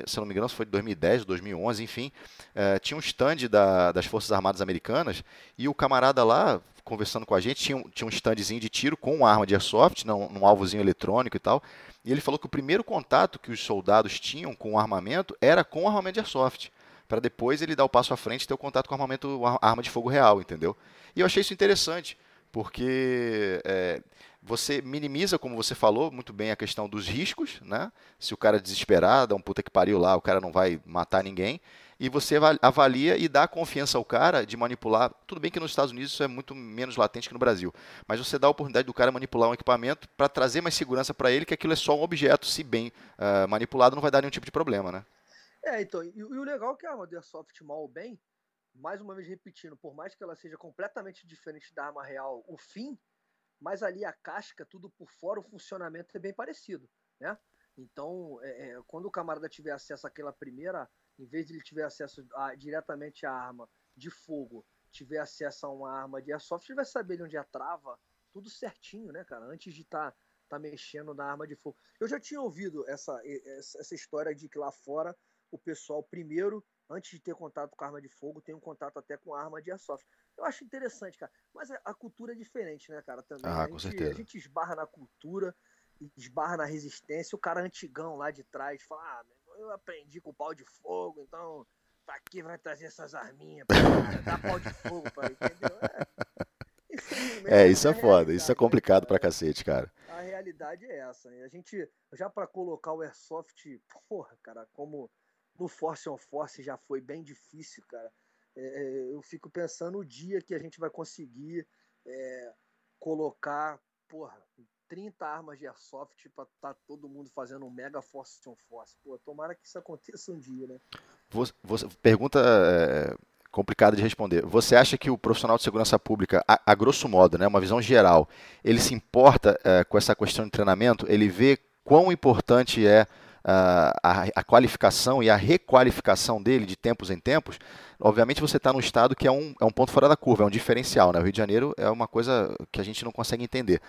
se não me engano, foi de 2010, 2011, enfim, é, tinha um stand da, das Forças Armadas Americanas e o camarada lá, conversando com a gente, tinha, tinha um standzinho de tiro com uma arma de airsoft, num, num alvozinho eletrônico e tal. E ele falou que o primeiro contato que os soldados tinham com o armamento era com o armamento de airsoft para depois ele dar o passo à frente e ter o contato com armamento, arma de fogo real, entendeu? E eu achei isso interessante, porque é, você minimiza, como você falou, muito bem a questão dos riscos, né? Se o cara desesperar, dá um puta que pariu lá, o cara não vai matar ninguém. E você avalia e dá confiança ao cara de manipular. Tudo bem que nos Estados Unidos isso é muito menos latente que no Brasil. Mas você dá a oportunidade do cara manipular um equipamento para trazer mais segurança para ele, que aquilo é só um objeto, se bem uh, manipulado, não vai dar nenhum tipo de problema, né? É, então, e, e o legal é que a Airsoft mal ou bem, mais uma vez repetindo, por mais que ela seja completamente diferente da arma real, o fim, mas ali a casca, tudo por fora, o funcionamento é bem parecido, né? Então, é, é, quando o camarada tiver acesso àquela primeira, em vez de ele tiver acesso a, diretamente à arma de fogo, tiver acesso a uma arma de airsoft, ele vai saber onde é a trava, tudo certinho, né, cara? Antes de estar tá, tá mexendo na arma de fogo. Eu já tinha ouvido essa, essa história de que lá fora o pessoal primeiro, antes de ter contato com arma de fogo, tem um contato até com arma de airsoft. Eu acho interessante, cara. Mas a, cultura é diferente, né, cara? Também. Ah, a, com gente, certeza. a gente esbarra na cultura, esbarra na resistência. O cara antigão lá de trás fala: ah, eu aprendi com pau de fogo, então pra que vai trazer essas arminhas? Pra dar pau de fogo, pra, entendeu? É, é isso é, é foda, isso é complicado né, pra cacete, cara. A realidade é essa. A gente, já para colocar o Airsoft, porra, cara, como no Force on Force já foi bem difícil, cara. É, é, eu fico pensando o dia que a gente vai conseguir é, colocar, porra, 30 armas de airsoft para tá todo mundo fazendo um mega Force on Force. Pô, tomara que isso aconteça um dia, né? Você, você pergunta é, complicada de responder. Você acha que o profissional de segurança pública, a, a grosso modo, né, uma visão geral, ele se importa é, com essa questão de treinamento? Ele vê quão importante é a, a, qualificação e a requalificação dele de tempos em tempos, obviamente você está num estado que é um, é um ponto fora da curva, é um diferencial. Né? O Rio de Janeiro é uma coisa que a gente não consegue entender.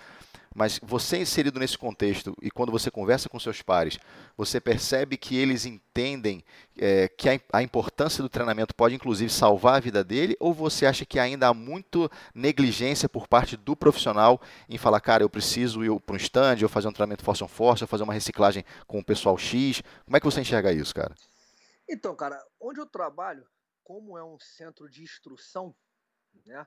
Mas você inserido nesse contexto e quando você conversa com seus pares, você percebe que eles entendem é, que a, a, importância do treinamento pode inclusive salvar a vida dele, ou você acha que ainda há muito negligência por parte do profissional em falar, cara, eu preciso ir para um stand, ou fazer um treinamento force on force, ou fazer uma reciclagem com o pessoal X? Como é que você enxerga isso, cara? Então, cara, onde eu trabalho, como é um centro de instrução, né?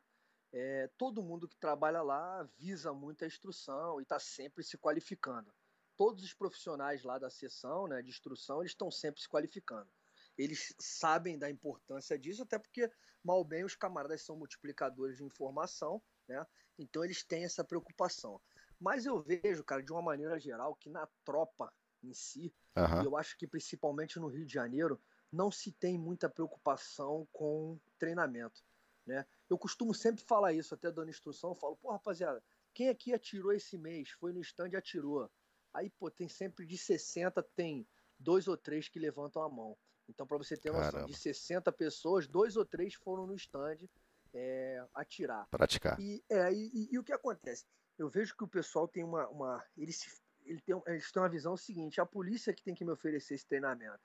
É, todo mundo que trabalha lá visa muito a instrução e está sempre se qualificando. Todos os profissionais lá da sessão né, de instrução eles estão sempre se qualificando. Eles sabem da importância disso, até porque, mal bem, os camaradas são multiplicadores de informação, né? então eles têm essa preocupação. Mas eu vejo, cara, de uma maneira geral, que na tropa em si, uhum. eu acho que principalmente no Rio de Janeiro, não se tem muita preocupação com treinamento. Né? Eu costumo sempre falar isso, até dando instrução, eu falo, pô, rapaziada, quem aqui atirou esse mês? Foi no stand e atirou. Aí, pô, tem sempre de 60, tem dois ou três que levantam a mão. Então, para você ter noção, Caramba. de 60 pessoas, dois ou três foram no stand é, atirar. Praticar. E, é, e, e, e, o que acontece? Eu vejo que o pessoal tem uma. uma eles, ele tem, eles têm uma visão seguinte: a polícia que tem que me oferecer esse treinamento.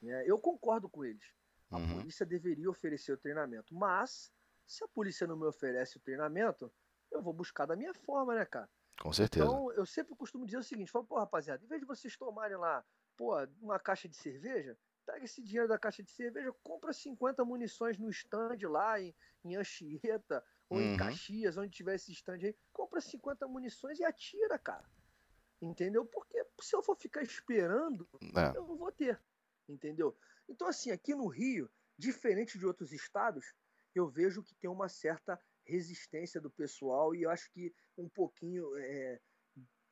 Né? Eu concordo com eles. A uhum. polícia deveria oferecer o treinamento, mas se a polícia não me oferece o treinamento, eu vou buscar da minha forma, né, cara? Com certeza. Então, eu sempre costumo dizer o seguinte: falo, pô, rapaziada, em vez de vocês tomarem lá, pô, uma caixa de cerveja, pega esse dinheiro da caixa de cerveja, compra 50 munições no stand lá em, em Anchieta ou uhum. em Caxias, onde tiver esse stand aí, compra 50 munições e atira, cara. Entendeu? Porque se eu for ficar esperando, é. eu não vou ter. Entendeu? Então, assim, aqui no Rio, diferente de outros estados, eu vejo que tem uma certa resistência do pessoal e eu acho que um pouquinho é,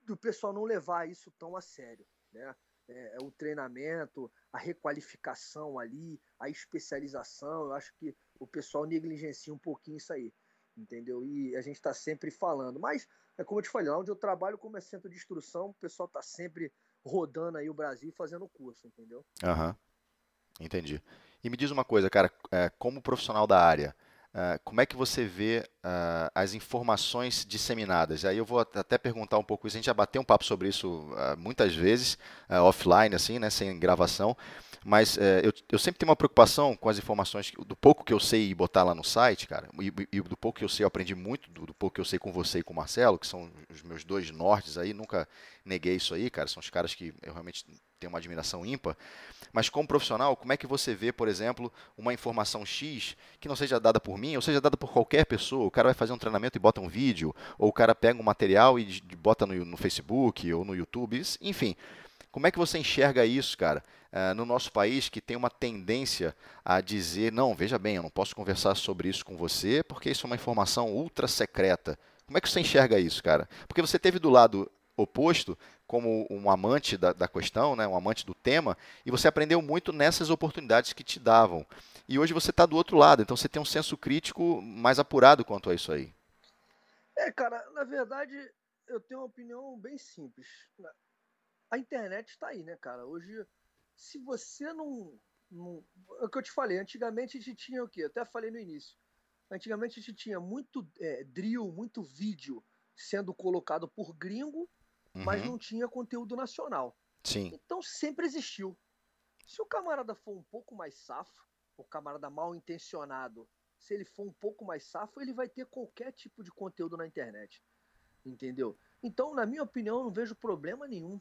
do pessoal não levar isso tão a sério, né? É, é, o treinamento, a requalificação ali, a especialização, eu acho que o pessoal negligencia um pouquinho isso aí, entendeu? E a gente está sempre falando, mas é como eu te falei, lá onde eu trabalho como é centro de instrução, o pessoal está sempre rodando aí o Brasil fazendo curso, entendeu? Aham, uhum. entendi. E me diz uma coisa, cara, é, como profissional da área, Uh, como é que você vê uh, as informações disseminadas? Aí eu vou até perguntar um pouco isso. A gente já bateu um papo sobre isso muitas vezes, offline, assim, né, sem gravação. Mas é, eu, eu, sempre tenho uma preocupação com as informações, do pouco que eu sei botar lá no site, cara, e, e do pouco que eu sei, eu aprendi muito, do, do, pouco que eu sei com você e com o Marcelo, que são os meus dois nortes aí, nunca neguei isso aí, cara, são os caras que eu realmente tenho uma admiração ímpar. Mas como profissional, como é que você vê, por exemplo, uma informação X que não seja dada por mim, ou seja dada por qualquer pessoa? O cara vai fazer um treinamento e bota um vídeo, ou o cara pega um material e bota no, no Facebook ou no YouTube, enfim. Como é que você enxerga isso, cara, uh, no nosso país que tem uma tendência a dizer: não, veja bem, eu não posso conversar sobre isso com você porque isso é uma informação ultra secreta. Como é que você enxerga isso, cara? Porque você teve do lado oposto como um amante da, da questão, né, um amante do tema, e você aprendeu muito nessas oportunidades que te davam. E hoje você está do outro lado, então você tem um senso crítico mais apurado quanto a isso aí. É, cara, na verdade, eu tenho uma opinião bem simples. A internet está aí, né, cara? Hoje, se você não, não. É o que eu te falei, antigamente a gente tinha o quê? Eu até falei no início. Antigamente a gente tinha muito é, drill, muito vídeo sendo colocado por gringo, uhum. mas não tinha conteúdo nacional. Sim. Então sempre existiu. Se o camarada for um pouco mais safo, o camarada mal intencionado, se ele for um pouco mais safo, ele vai ter qualquer tipo de conteúdo na internet. Entendeu? Então, na minha opinião, eu não vejo problema nenhum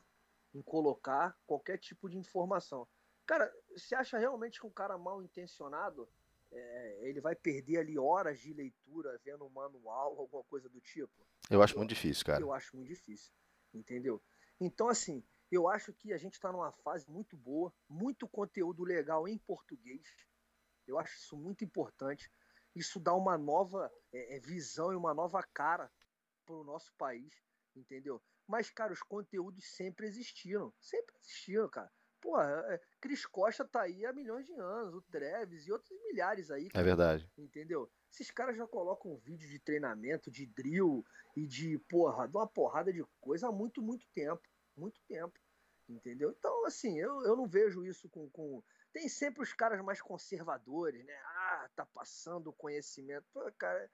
em colocar qualquer tipo de informação. Cara, você acha realmente que um cara mal intencionado é, ele vai perder ali horas de leitura vendo um manual, alguma coisa do tipo? Eu acho eu, muito difícil, cara. Eu acho muito difícil, entendeu? Então, assim, eu acho que a gente está numa fase muito boa, muito conteúdo legal em português. Eu acho isso muito importante. Isso dá uma nova é, é visão e uma nova cara para o nosso país, entendeu? Mas, cara, os conteúdos sempre existiram. Sempre existiram, cara. Pô, é, Cris Costa tá aí há milhões de anos, o Treves e outros milhares aí. Cara, é verdade. Entendeu? Esses caras já colocam um vídeo de treinamento, de drill e de, porra, de uma porrada de coisa há muito, muito tempo. Muito tempo. Entendeu? Então, assim, eu, eu não vejo isso com, com. Tem sempre os caras mais conservadores, né? Ah, tá passando o conhecimento. Pô, cara,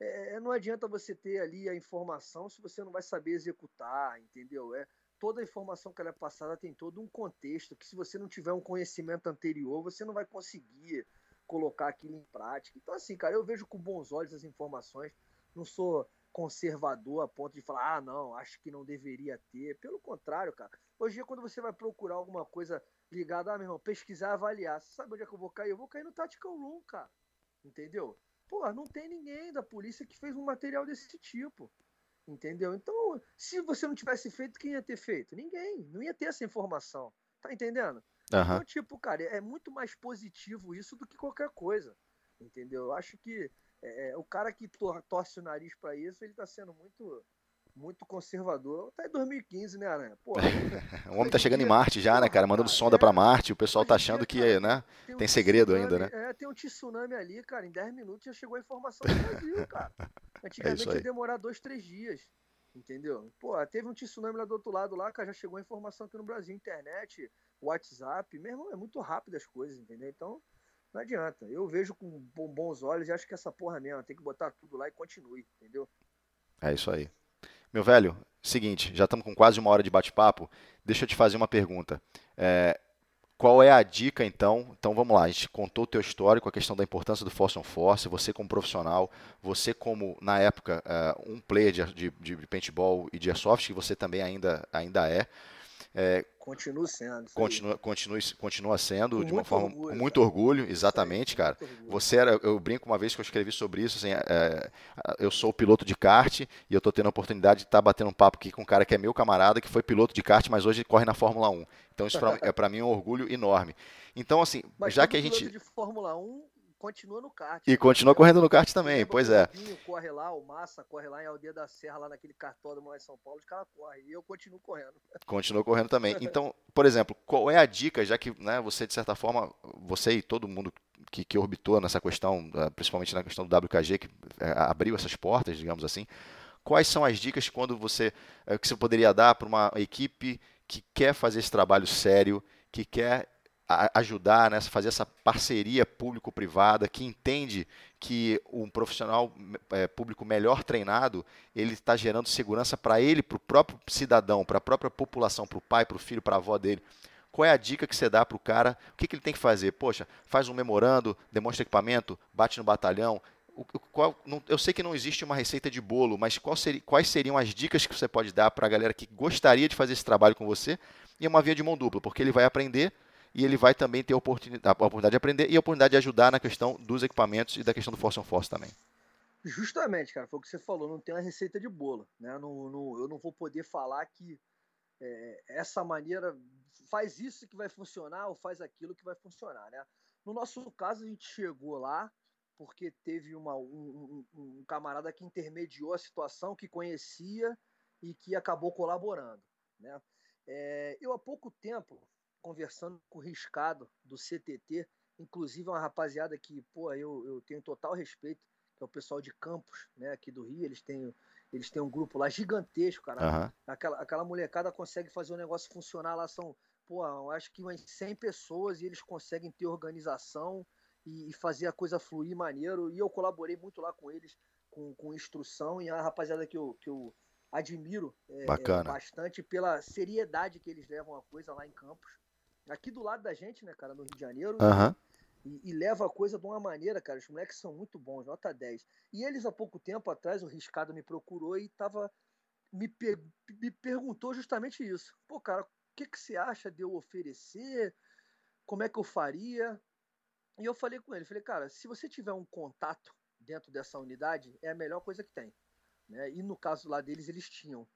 é, não adianta você ter ali a informação se você não vai saber executar, entendeu? É, toda a informação que ela é passada tem todo um contexto que se você não tiver um conhecimento anterior, você não vai conseguir colocar aquilo em prática. Então, assim, cara, eu vejo com bons olhos as informações, não sou conservador a ponto de falar, ah, não, acho que não deveria ter. Pelo contrário, cara. Hoje, é quando você vai procurar alguma coisa ligada, ah, meu irmão, pesquisar, avaliar, você sabe onde é que eu vou cair? Eu vou cair no Tactical Room, cara. Entendeu? Pô, não tem ninguém da polícia que fez um material desse tipo. Entendeu? Então, se você não tivesse feito, quem ia ter feito? Ninguém. Não ia ter essa informação. Tá entendendo? Uhum. Então, tipo, cara, é muito mais positivo isso do que qualquer coisa. Entendeu? Eu acho que é, é o cara que torce o nariz para isso, ele tá sendo muito muito conservador. Tá em 2015, né, Aranha? Pô, o homem tá chegando em Marte já, né, cara? Mandando sonda é, para Marte. O pessoal tá achando que, né, tem, um tem segredo ainda, né? É, tem um tsunami ali, cara. Em 10 minutos já chegou a informação do Brasil, cara. É Antigamente é ia demorar dois, três dias. Entendeu? Pô, teve um tsunami lá do outro lado lá, cara, já chegou a informação aqui no Brasil, internet, WhatsApp, meu irmão, é muito rápido as coisas, entendeu? Então, não adianta. Eu vejo com bons olhos e acho que essa porra mesmo, tem que botar tudo lá e continue, entendeu? É isso aí. Meu velho, seguinte, já estamos com quase uma hora de bate-papo. Deixa eu te fazer uma pergunta. É, qual é a dica, então? Então vamos lá, a gente contou o teu histórico, a questão da importância do Force on Force, você como profissional, você como, na época, uh, um player de, de, de paintball e de airsoft, que você também ainda, ainda é. É Continua sendo. Continua, continua, continua sendo com de uma forma orgulho, com muito cara. orgulho, exatamente, cara. Você era, eu brinco uma vez que eu escrevi sobre isso, assim, é, eu sou piloto de kart e eu estou tendo a oportunidade de estar tá batendo um papo aqui com um cara que é meu camarada, que foi piloto de kart, mas hoje corre na Fórmula 1. Então isso pra, é para mim um orgulho enorme. Então assim, mas já que a gente de Fórmula 1 continua no kart. E continua correndo no kart também, pois é. O corre lá, o Massa corre lá em Aldeia da Serra, lá naquele cartódromo lá em São Paulo, os caras correm. E eu continuo correndo. Continua correndo também. Então, por exemplo, qual é a dica, já que né, você, de certa forma, você e todo mundo que, que orbitou nessa questão, eh, principalmente na questão do WKG, que é, abriu essas portas, digamos assim, quais são as dicas quando você, é, que você poderia dar para uma equipe que quer fazer esse trabalho sério, que quer ajudar, né, fazer essa parceria público-privada, que entende que um profissional é, público melhor treinado, ele está gerando segurança para ele, para o próprio cidadão, para a própria população, para o pai, para o filho, para a avó dele. Qual é a dica que você dá para o cara? O que, que ele tem que fazer? Poxa, faz um memorando, demonstra equipamento, bate no batalhão. Qual, não, eu sei que não existe uma receita de bolo, mas quais seriam as dicas que você pode dar para a galera que gostaria de fazer esse trabalho com você? E é uma via de mão dupla, porque ele vai aprender e ele vai também ter a oportunidade, a oportunidade de aprender e a oportunidade de ajudar na questão dos equipamentos e da questão do Force on Force também. Justamente, cara, foi o que você falou, não tem uma receita de bolo. Né? Não, eu não vou poder falar que é, essa maneira faz isso que vai funcionar ou faz aquilo que vai funcionar. Né? No nosso caso, a gente chegou lá porque teve uma, um, um, um camarada que intermediou a situação, que conhecia e que acabou colaborando. Né? É, eu, há pouco tempo, conversando com o Riscado do CTT, inclusive uma rapaziada que, pô, eu, eu tenho total respeito, que é o pessoal de Campos, né, aqui do Rio, eles têm, eles têm um grupo lá gigantesco, cara. Uhum. Aquela, aquela molecada consegue fazer o negócio funcionar lá, são, pô, eu acho que umas 100 pessoas e eles conseguem ter organização e, e fazer a coisa fluir maneiro, e eu colaborei muito lá com eles, com, com instrução, e a rapaziada que eu, que eu admiro é, é, bastante pela seriedade que eles levam a coisa lá em Campos aqui do lado da gente, né, cara, no Rio de Janeiro. Uhum. E, e, leva a coisa de uma maneira, cara. Os moleques são muito bons, nota 10. E eles, há pouco tempo atrás, o Riscado me procurou e tava. Me, per, me perguntou justamente isso. Pô, cara, o que, que você acha de eu oferecer? Como é que eu faria? E eu falei com ele, falei, cara, se você tiver um contato dentro dessa unidade, é a melhor coisa que tem. Né? E no caso lá deles, eles tinham.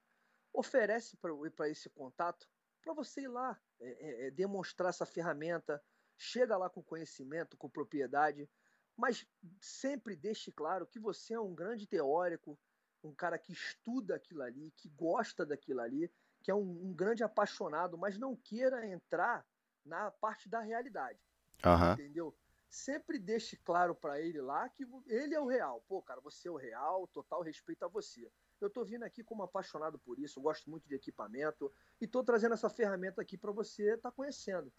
Oferece para esse contato para você ir lá, é, é, é, demonstrar essa ferramenta, chega lá com conhecimento, com propriedade, mas sempre deixe claro que você é um grande teórico, um cara que estuda aquilo ali, que gosta daquilo ali, que é um, um grande apaixonado, mas não queira entrar na parte da realidade. Uhum. Entendeu? Sempre deixe claro para ele lá que ele é o real. Pô, cara, você é o real, total respeito a você. Eu estou vindo aqui como apaixonado por isso, gosto muito de equipamento e estou trazendo essa ferramenta aqui para você estar tá conhecendo.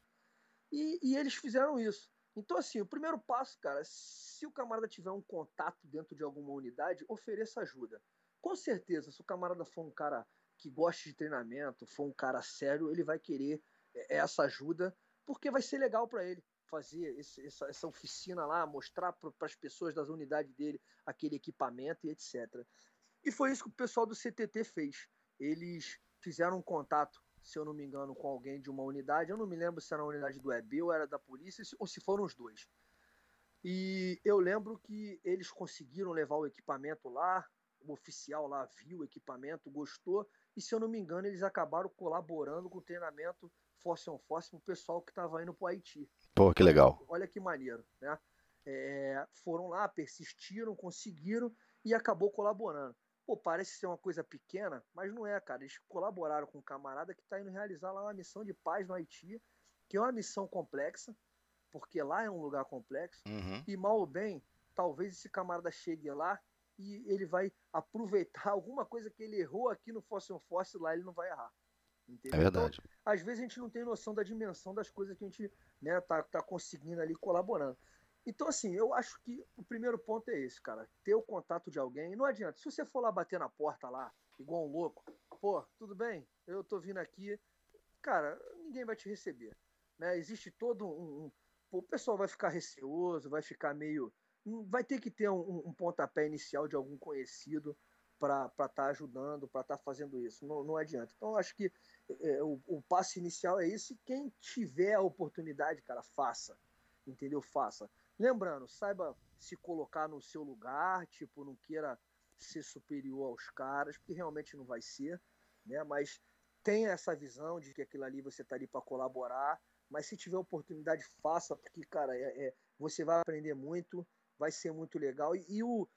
E, e, eles fizeram isso. Então, assim, o primeiro passo, cara, se o camarada tiver um contato dentro de alguma unidade, ofereça ajuda. Com certeza, se o camarada for um cara que gosta de treinamento, for um cara sério, ele vai querer é, essa ajuda, porque vai ser legal para ele fazer esse, essa, essa, oficina lá, mostrar para as pessoas das unidades dele aquele equipamento e etc. E foi isso que o pessoal do CTT fez. Eles fizeram um contato, se eu não me engano, com alguém de uma unidade. Eu não me lembro se era a unidade do EB ou era da polícia, ou se foram os dois. E eu lembro que eles conseguiram levar o equipamento lá, o oficial lá viu o equipamento, gostou, e se eu não me engano, eles acabaram colaborando com o treinamento Force on Force para o pessoal que estava indo para o Haiti. Pô, que legal. Olha que maneiro, né? É, foram lá, persistiram, conseguiram e acabou colaborando. Pô, parece ser uma coisa pequena, mas não é, cara. Eles colaboraram com um camarada que está indo realizar lá uma missão de paz no Haiti, que é uma missão complexa, porque lá é um lugar complexo. Uhum. E mal ou bem, talvez esse camarada chegue lá e ele vai aproveitar alguma coisa que ele errou aqui no Fossil Fossil, lá ele não vai errar. Entendeu? É verdade. Então, às vezes a gente não tem noção da dimensão das coisas que a gente né, tá, tá conseguindo ali colaborando. Então, assim, eu acho que o primeiro ponto é esse, cara. Ter o contato de alguém. Não adianta. Se você for lá bater na porta lá, igual um louco, pô, tudo bem, eu tô vindo aqui. Cara, ninguém vai te receber. Né? Existe todo um. um o pessoal vai ficar receoso, vai ficar meio. Vai ter que ter um, um pontapé inicial de algum conhecido para estar tá ajudando, para estar tá fazendo isso. Não, não adianta. Então, acho que é, o, o passo inicial é esse. Quem tiver a oportunidade, cara, faça. Entendeu? Faça. Lembrando, saiba se colocar no seu lugar, tipo, não queira ser superior aos caras, porque realmente não vai ser, né? Mas tenha essa visão de que aquilo ali você está ali para colaborar, mas se tiver oportunidade, faça, porque, cara, é, é, você vai aprender muito, vai ser muito legal. E, e, o,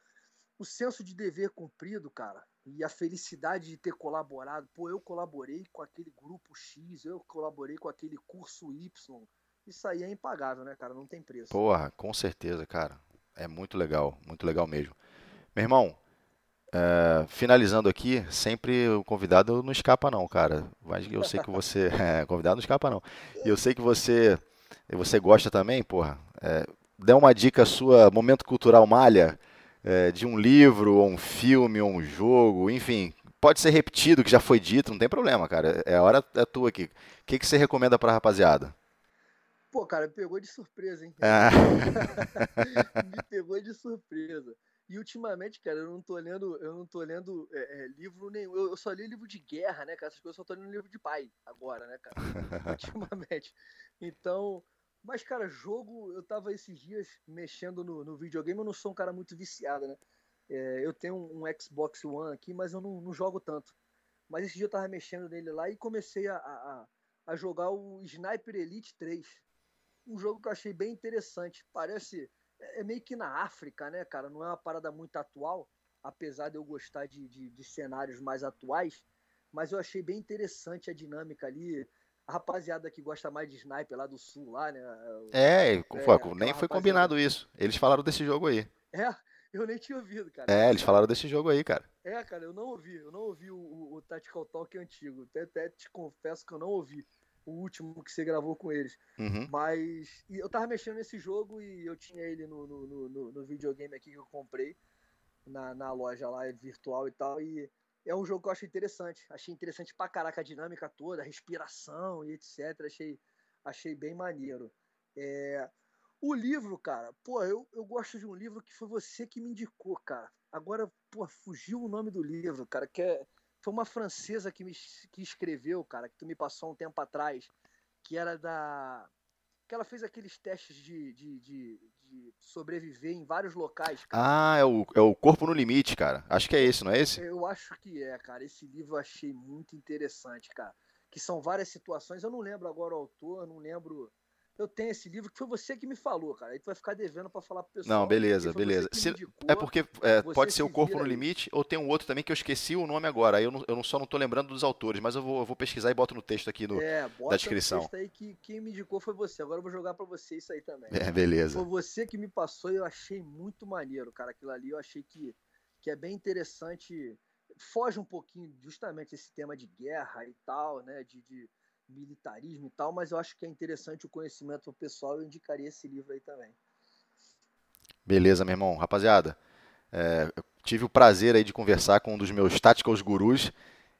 o senso de dever cumprido, cara, e a felicidade de ter colaborado. Pô, eu colaborei com aquele grupo X, eu colaborei com aquele curso Y, isso aí é impagável, né, cara? Não tem preço. Porra, com certeza, cara. É muito legal, muito legal mesmo. Meu irmão, é, finalizando aqui, sempre o convidado não escapa não, cara. Mas eu sei que você, é, convidado não escapa não. E eu sei que você você gosta também, porra, é, dê uma dica sua, momento cultural malha, é, de um livro, ou um filme, ou um jogo, enfim, pode ser repetido, que já foi dito, não tem problema, cara. É a hora é tua aqui. O que, que você recomenda pra rapaziada? Pô, cara, me pegou de surpresa, hein? Ah. me pegou de surpresa. E ultimamente, cara, eu não tô lendo, eu não tô lendo é, é, livro nenhum. Eu, eu, só li livro de guerra, né, cara? Essas coisas eu só tô lendo livro de pai agora, né, cara? ultimamente. Então, mas, cara, jogo, eu tava esses dias mexendo no, no videogame, eu não sou um cara muito viciado, né? É, eu tenho um, um, Xbox One aqui, mas eu não, não, jogo tanto. Mas esse dia eu tava mexendo nele lá e comecei a, a, a jogar o Sniper Elite 3. Um jogo que eu achei bem interessante. Parece é, é meio que na África, né, cara? Não é uma parada muito atual, apesar de eu gostar de, de, de cenários mais atuais. Mas eu achei bem interessante a dinâmica ali. A rapaziada que gosta mais de sniper lá do sul, lá, né? É, é nem foi combinado isso. Eles falaram desse jogo aí. É, eu nem tinha ouvido, cara. É, eles falaram desse jogo aí, cara. É, cara, eu não ouvi. Eu não ouvi o, o, o Tactical Talk antigo. Até, até te confesso que eu não ouvi o último que você gravou com eles. Uhum. Mas eu tava mexendo nesse jogo e eu tinha ele no, no, no, no videogame aqui que eu comprei na, na loja lá virtual e tal. E é um jogo que eu achei interessante. Achei interessante pra caraca a dinâmica toda, a respiração e etc. Achei, achei bem maneiro. É... O livro, cara, pô, eu, eu gosto de um livro que foi você que me indicou, cara. Agora, pô, fugiu o nome do livro, cara, que é foi uma francesa que me que escreveu, cara, que tu me passou um tempo atrás, que era da. que ela fez aqueles testes de, de, de, de sobreviver em vários locais. Cara. Ah, é o, é o Corpo no Limite, cara. Acho que é esse, não é esse? Eu acho que é, cara. Esse livro eu achei muito interessante, cara. Que são várias situações. Eu não lembro agora o autor, não lembro eu tenho esse livro que foi você que me falou, cara. Aí tu vai ficar devendo para falar pro pessoal. Não, beleza, beleza. Se, indicou, é porque é, pode ser o Corpo no Limite ou tem um outro também que eu esqueci o nome agora. Aí eu, não, eu não, só não tô lembrando dos autores, mas eu vou, eu vou pesquisar e boto no texto aqui no, é, da descrição. No texto aí que quem me indicou foi você. Agora eu vou jogar para você isso aí também. É, beleza. Foi você que me passou e eu achei muito maneiro, cara. Aquilo ali eu achei que, que é bem interessante. Foge um pouquinho justamente esse tema de guerra e tal, né? de, de militarismo e tal, mas eu acho que é interessante o conhecimento pessoal eu indicaria esse livro aí também. Beleza, meu irmão. Rapaziada, é, tive o prazer aí de conversar com um dos meus Tacticals Gurus.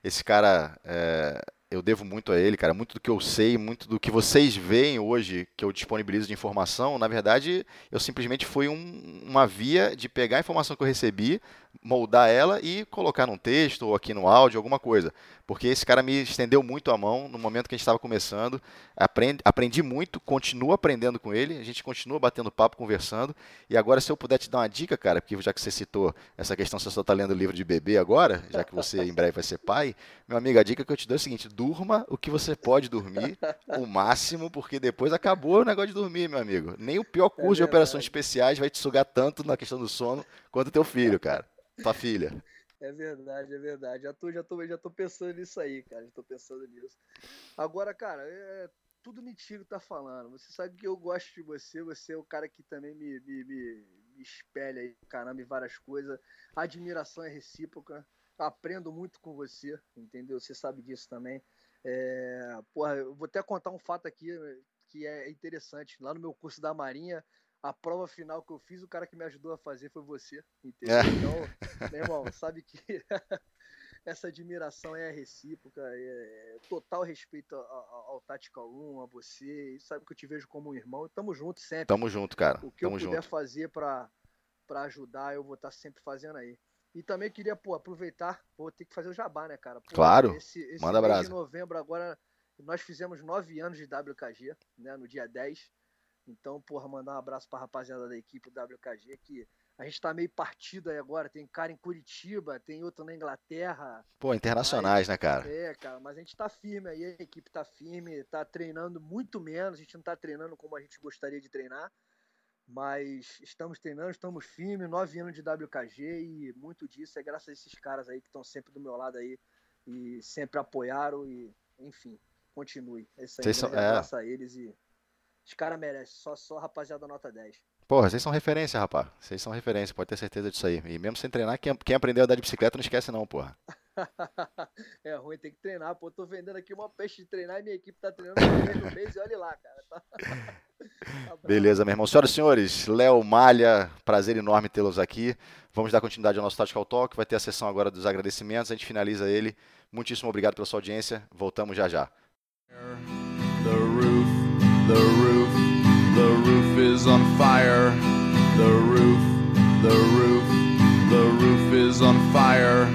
Esse cara, é, eu devo muito a ele, cara. Muito do que eu sei, muito do que vocês veem hoje que eu disponibilizo de informação, na verdade, eu simplesmente fui um, uma via de pegar a informação que eu recebi, moldar ela e colocar num texto ou aqui no áudio, alguma coisa. Porque esse cara me estendeu muito a mão no momento que a gente estava começando. Aprendi, aprendi muito, continuo aprendendo com ele, a gente continua batendo papo, conversando. E agora, se eu puder te dar uma dica, cara, porque já que você citou essa questão, se você só está lendo livro de bebê agora, já que você em breve vai ser pai, meu amigo, a dica que eu te dou é o seguinte: durma o que você pode dormir, o máximo, porque depois acabou o negócio de dormir, meu amigo. Nem o pior curso é de operações especiais vai te sugar tanto na questão do sono quanto teu filho, cara. Tua filha. É verdade, é verdade. Já tô, já tô, já tô pensando nisso aí, cara. Já tô pensando nisso. Agora, cara, é tudo mentira que tá falando. Você sabe que eu gosto de você. Você é o cara que também me, me, me, me espelha aí, caramba, em várias coisas. A admiração é recíproca. Aprendo muito com você, entendeu? Você sabe disso também. É, porra, eu vou até contar um fato aqui que é interessante. Lá no meu curso da Marinha, a prova final que eu fiz, o cara que me ajudou a fazer foi você, entendeu? É. Então, meu irmão, sabe que essa admiração é recíproca, é total respeito ao, ao Tactical 1, a você, sabe que eu te vejo como um irmão, e tamo junto sempre. Tamo junto, cara. O que tamo eu puder fazer para para ajudar, eu vou estar tá sempre fazendo aí. E também queria, pô, aproveitar, vou ter que fazer o jabá, né, cara? Pô, claro, esse, esse manda mês de novembro agora, nós fizemos nove anos de WKG, né, no dia 10, então, porra, mandar um abraço pra rapaziada da equipe do WKG, que a gente tá meio partido aí agora. Tem cara em Curitiba, tem outro na Inglaterra. Pô, internacionais, né, cara? É, cara, mas a gente tá firme aí, a equipe tá firme, tá treinando muito menos, a gente não tá treinando como a gente gostaria de treinar. Mas estamos treinando, estamos firmes, nove anos de WKG e muito disso é graças a esses caras aí que estão sempre do meu lado aí e sempre apoiaram e, enfim, continue. É isso aí, são, é... a eles e os caras merecem, só, só rapaziada nota 10. Porra, vocês são referência, rapaz. Vocês são referência, pode ter certeza disso aí. E mesmo sem treinar, quem, quem aprendeu a andar de bicicleta não esquece não, porra. é ruim, tem que treinar. Pô, tô vendendo aqui uma peixe de treinar e minha equipe tá treinando no mês e olha lá, cara. Tá... tá Beleza, meu irmão. Senhoras e senhores, Léo Malha, prazer enorme tê-los aqui. Vamos dar continuidade ao nosso Tactical Talk. Vai ter a sessão agora dos agradecimentos. A gente finaliza ele. Muitíssimo obrigado pela sua audiência. Voltamos já já. The roof, the roof is on fire. The roof, the roof, the roof is on fire.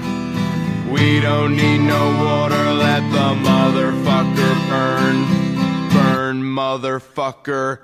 We don't need no water, let the motherfucker burn. Burn, motherfucker.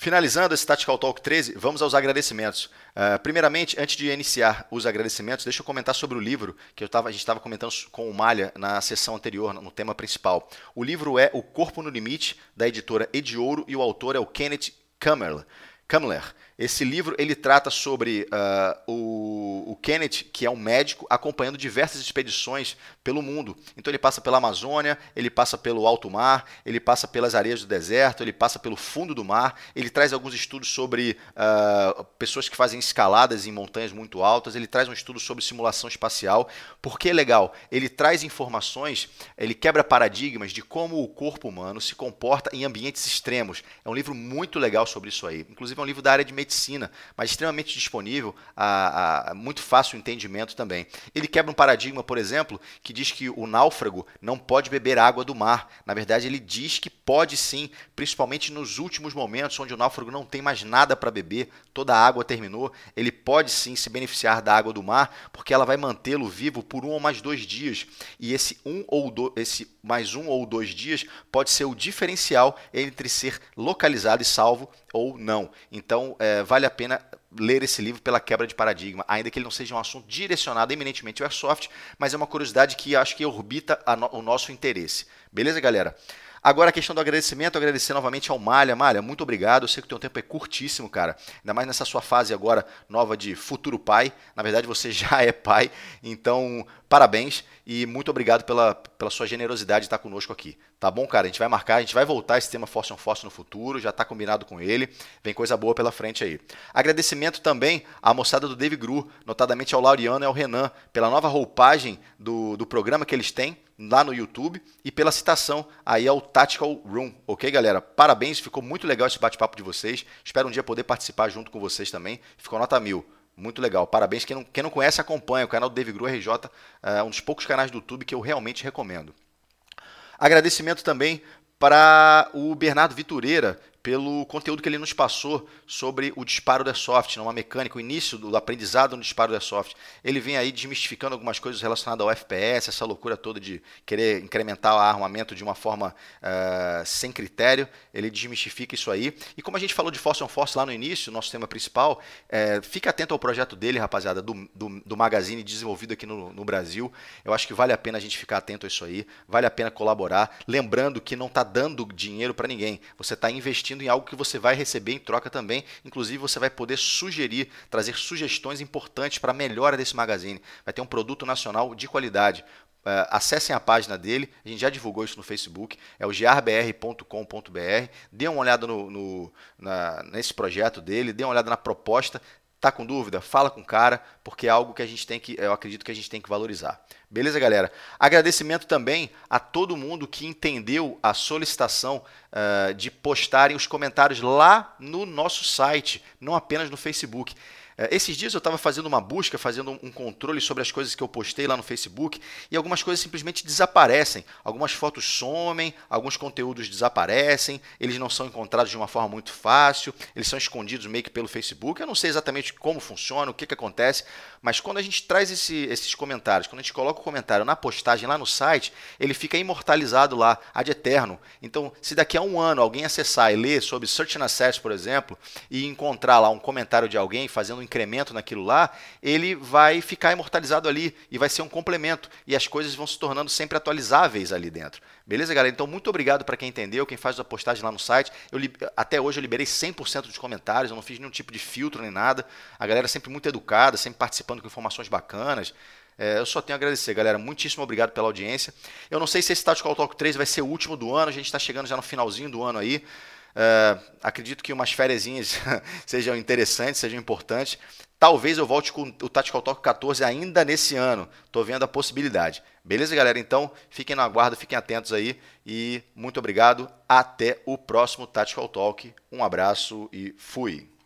Finalizando esse Tactical Talk 13, vamos aos agradecimentos. Uh, primeiramente, antes de iniciar os agradecimentos, deixa eu comentar sobre o livro que eu tava, a gente estava comentando com o Malha na sessão anterior, no tema principal. O livro é O Corpo no Limite, da editora Ediouro, e o autor é o Kenneth Kammerler. Kamler. Esse livro ele trata sobre uh, o, o, Kenneth, que é um médico, acompanhando diversas expedições pelo mundo. Então ele passa pela Amazônia, ele passa pelo alto mar, ele passa pelas areias do deserto, ele passa pelo fundo do mar. Ele traz alguns estudos sobre uh, pessoas que fazem escaladas em montanhas muito altas. Ele traz um estudo sobre simulação espacial. Por que é legal? Ele traz informações, ele quebra paradigmas de como o corpo humano se comporta em ambientes extremos. É um livro muito legal sobre isso aí. Inclusive é um livro da área de medicina medicina, mas extremamente disponível, a, a, muito fácil o entendimento também. Ele quebra um paradigma, por exemplo, que diz que o náufrago não pode beber água do mar. Na verdade, ele diz que pode sim, principalmente nos últimos momentos, onde o náufrago não tem mais nada para beber, toda a água terminou, ele pode sim se beneficiar da água do mar, porque ela vai mantê-lo vivo por um ou mais dois dias. E esse um ou do, esse mais um ou dois dias pode ser o diferencial entre ser localizado e salvo ou não. Então, é, vale a pena ler esse livro pela quebra de paradigma, ainda que ele não seja um assunto direcionado eminentemente ao airsoft, mas é uma curiosidade que acho que orbita no, o nosso interesse. Beleza, galera? Agora a questão do agradecimento, agradecer novamente ao Malha. Malha, muito obrigado. Eu sei que o teu tempo é curtíssimo, cara. Ainda mais nessa sua fase agora nova de futuro pai. Na verdade, você já é pai. Então, parabéns e muito obrigado pela, pela sua generosidade de estar conosco aqui. Tá bom, cara? A gente vai marcar, a gente vai voltar esse tema Force on Force no futuro, já está combinado com ele. Vem coisa boa pela frente aí. Agradecimento também à moçada do Dave Gru, notadamente ao Lauriano e ao Renan, pela nova roupagem do, do programa que eles têm lá no YouTube e pela citação aí ao Tactical Room, ok, galera? Parabéns, ficou muito legal esse bate-papo de vocês. Espero um dia poder participar junto com vocês também. Ficou nota mil. Muito legal. Parabéns. Quem não, quem não conhece, acompanha. O canal do Dave Gru RJ é um dos poucos canais do YouTube que eu realmente recomendo. Agradecimento também para o Bernardo Vitureira, pelo conteúdo que ele nos passou sobre o disparo da soft, né, uma mecânica, o início do aprendizado no disparo da soft. Ele vem aí desmistificando algumas coisas relacionadas ao FPS, essa loucura toda de querer incrementar o armamento de uma forma uh, sem critério. Ele desmistifica isso aí. E como a gente falou de Force on Force lá no início, nosso tema principal, é, fica atento ao projeto dele, rapaziada, do, do, do Magazine desenvolvido aqui no, no, Brasil. Eu acho que vale a pena a gente ficar atento a isso aí, vale a pena colaborar. Lembrando que não está dando dinheiro para ninguém, você está investindo investindo em algo que você vai receber em troca também. Inclusive, você vai poder sugerir, trazer sugestões importantes para a melhora desse magazine. Vai ter um produto nacional de qualidade. Uh, acessem a página dele, a gente já divulgou isso no Facebook, é o grbr.com.br. Dê uma olhada no, no na, nesse projeto dele, dê uma olhada na proposta. Tá com dúvida? Fala com o cara, porque é algo que a gente tem que, eu acredito que a gente tem que valorizar. Beleza, galera? Agradecimento também a todo mundo que entendeu a solicitação uh, de postarem os comentários lá no nosso site, não apenas no Facebook. É, esses dias eu estava fazendo uma busca, fazendo um controle sobre as coisas que eu postei lá no Facebook e algumas coisas simplesmente desaparecem. Algumas fotos somem, alguns conteúdos desaparecem, eles não são encontrados de uma forma muito fácil, eles são escondidos meio que pelo Facebook. Eu não sei exatamente como funciona, o que, que acontece, mas quando a gente traz esse, esses comentários, quando a gente coloca o comentário na postagem lá no site, ele fica imortalizado lá, ad eterno. Então, se daqui a um ano alguém acessar e ler sobre Search and Access, por exemplo, e encontrar lá um comentário de alguém fazendo um incremento naquilo lá, ele vai ficar imortalizado ali e vai ser um complemento e as coisas vão se tornando sempre atualizáveis ali dentro. Beleza, galera? Então, muito obrigado para quem entendeu, quem faz a postagem lá no site. Eu, até hoje eu liberei 100% dos comentários, eu não fiz nenhum tipo de filtro nem nada. A galera é sempre muito educada, sempre participando com informações bacanas. É, eu só tenho a agradecer, galera. Muitíssimo obrigado pela audiência. Eu não sei se esse Tactical Talk 3 vai ser o último do ano, a gente está chegando já no finalzinho do ano aí. Uh, acredito que umas férias sejam interessantes, sejam importantes. Talvez eu volte com o Tactical Talk 14 ainda nesse ano. Estou vendo a possibilidade. Beleza, galera? Então, fiquem na guarda, fiquem atentos aí. E muito obrigado. Até o próximo Tactical Talk. Um abraço e fui.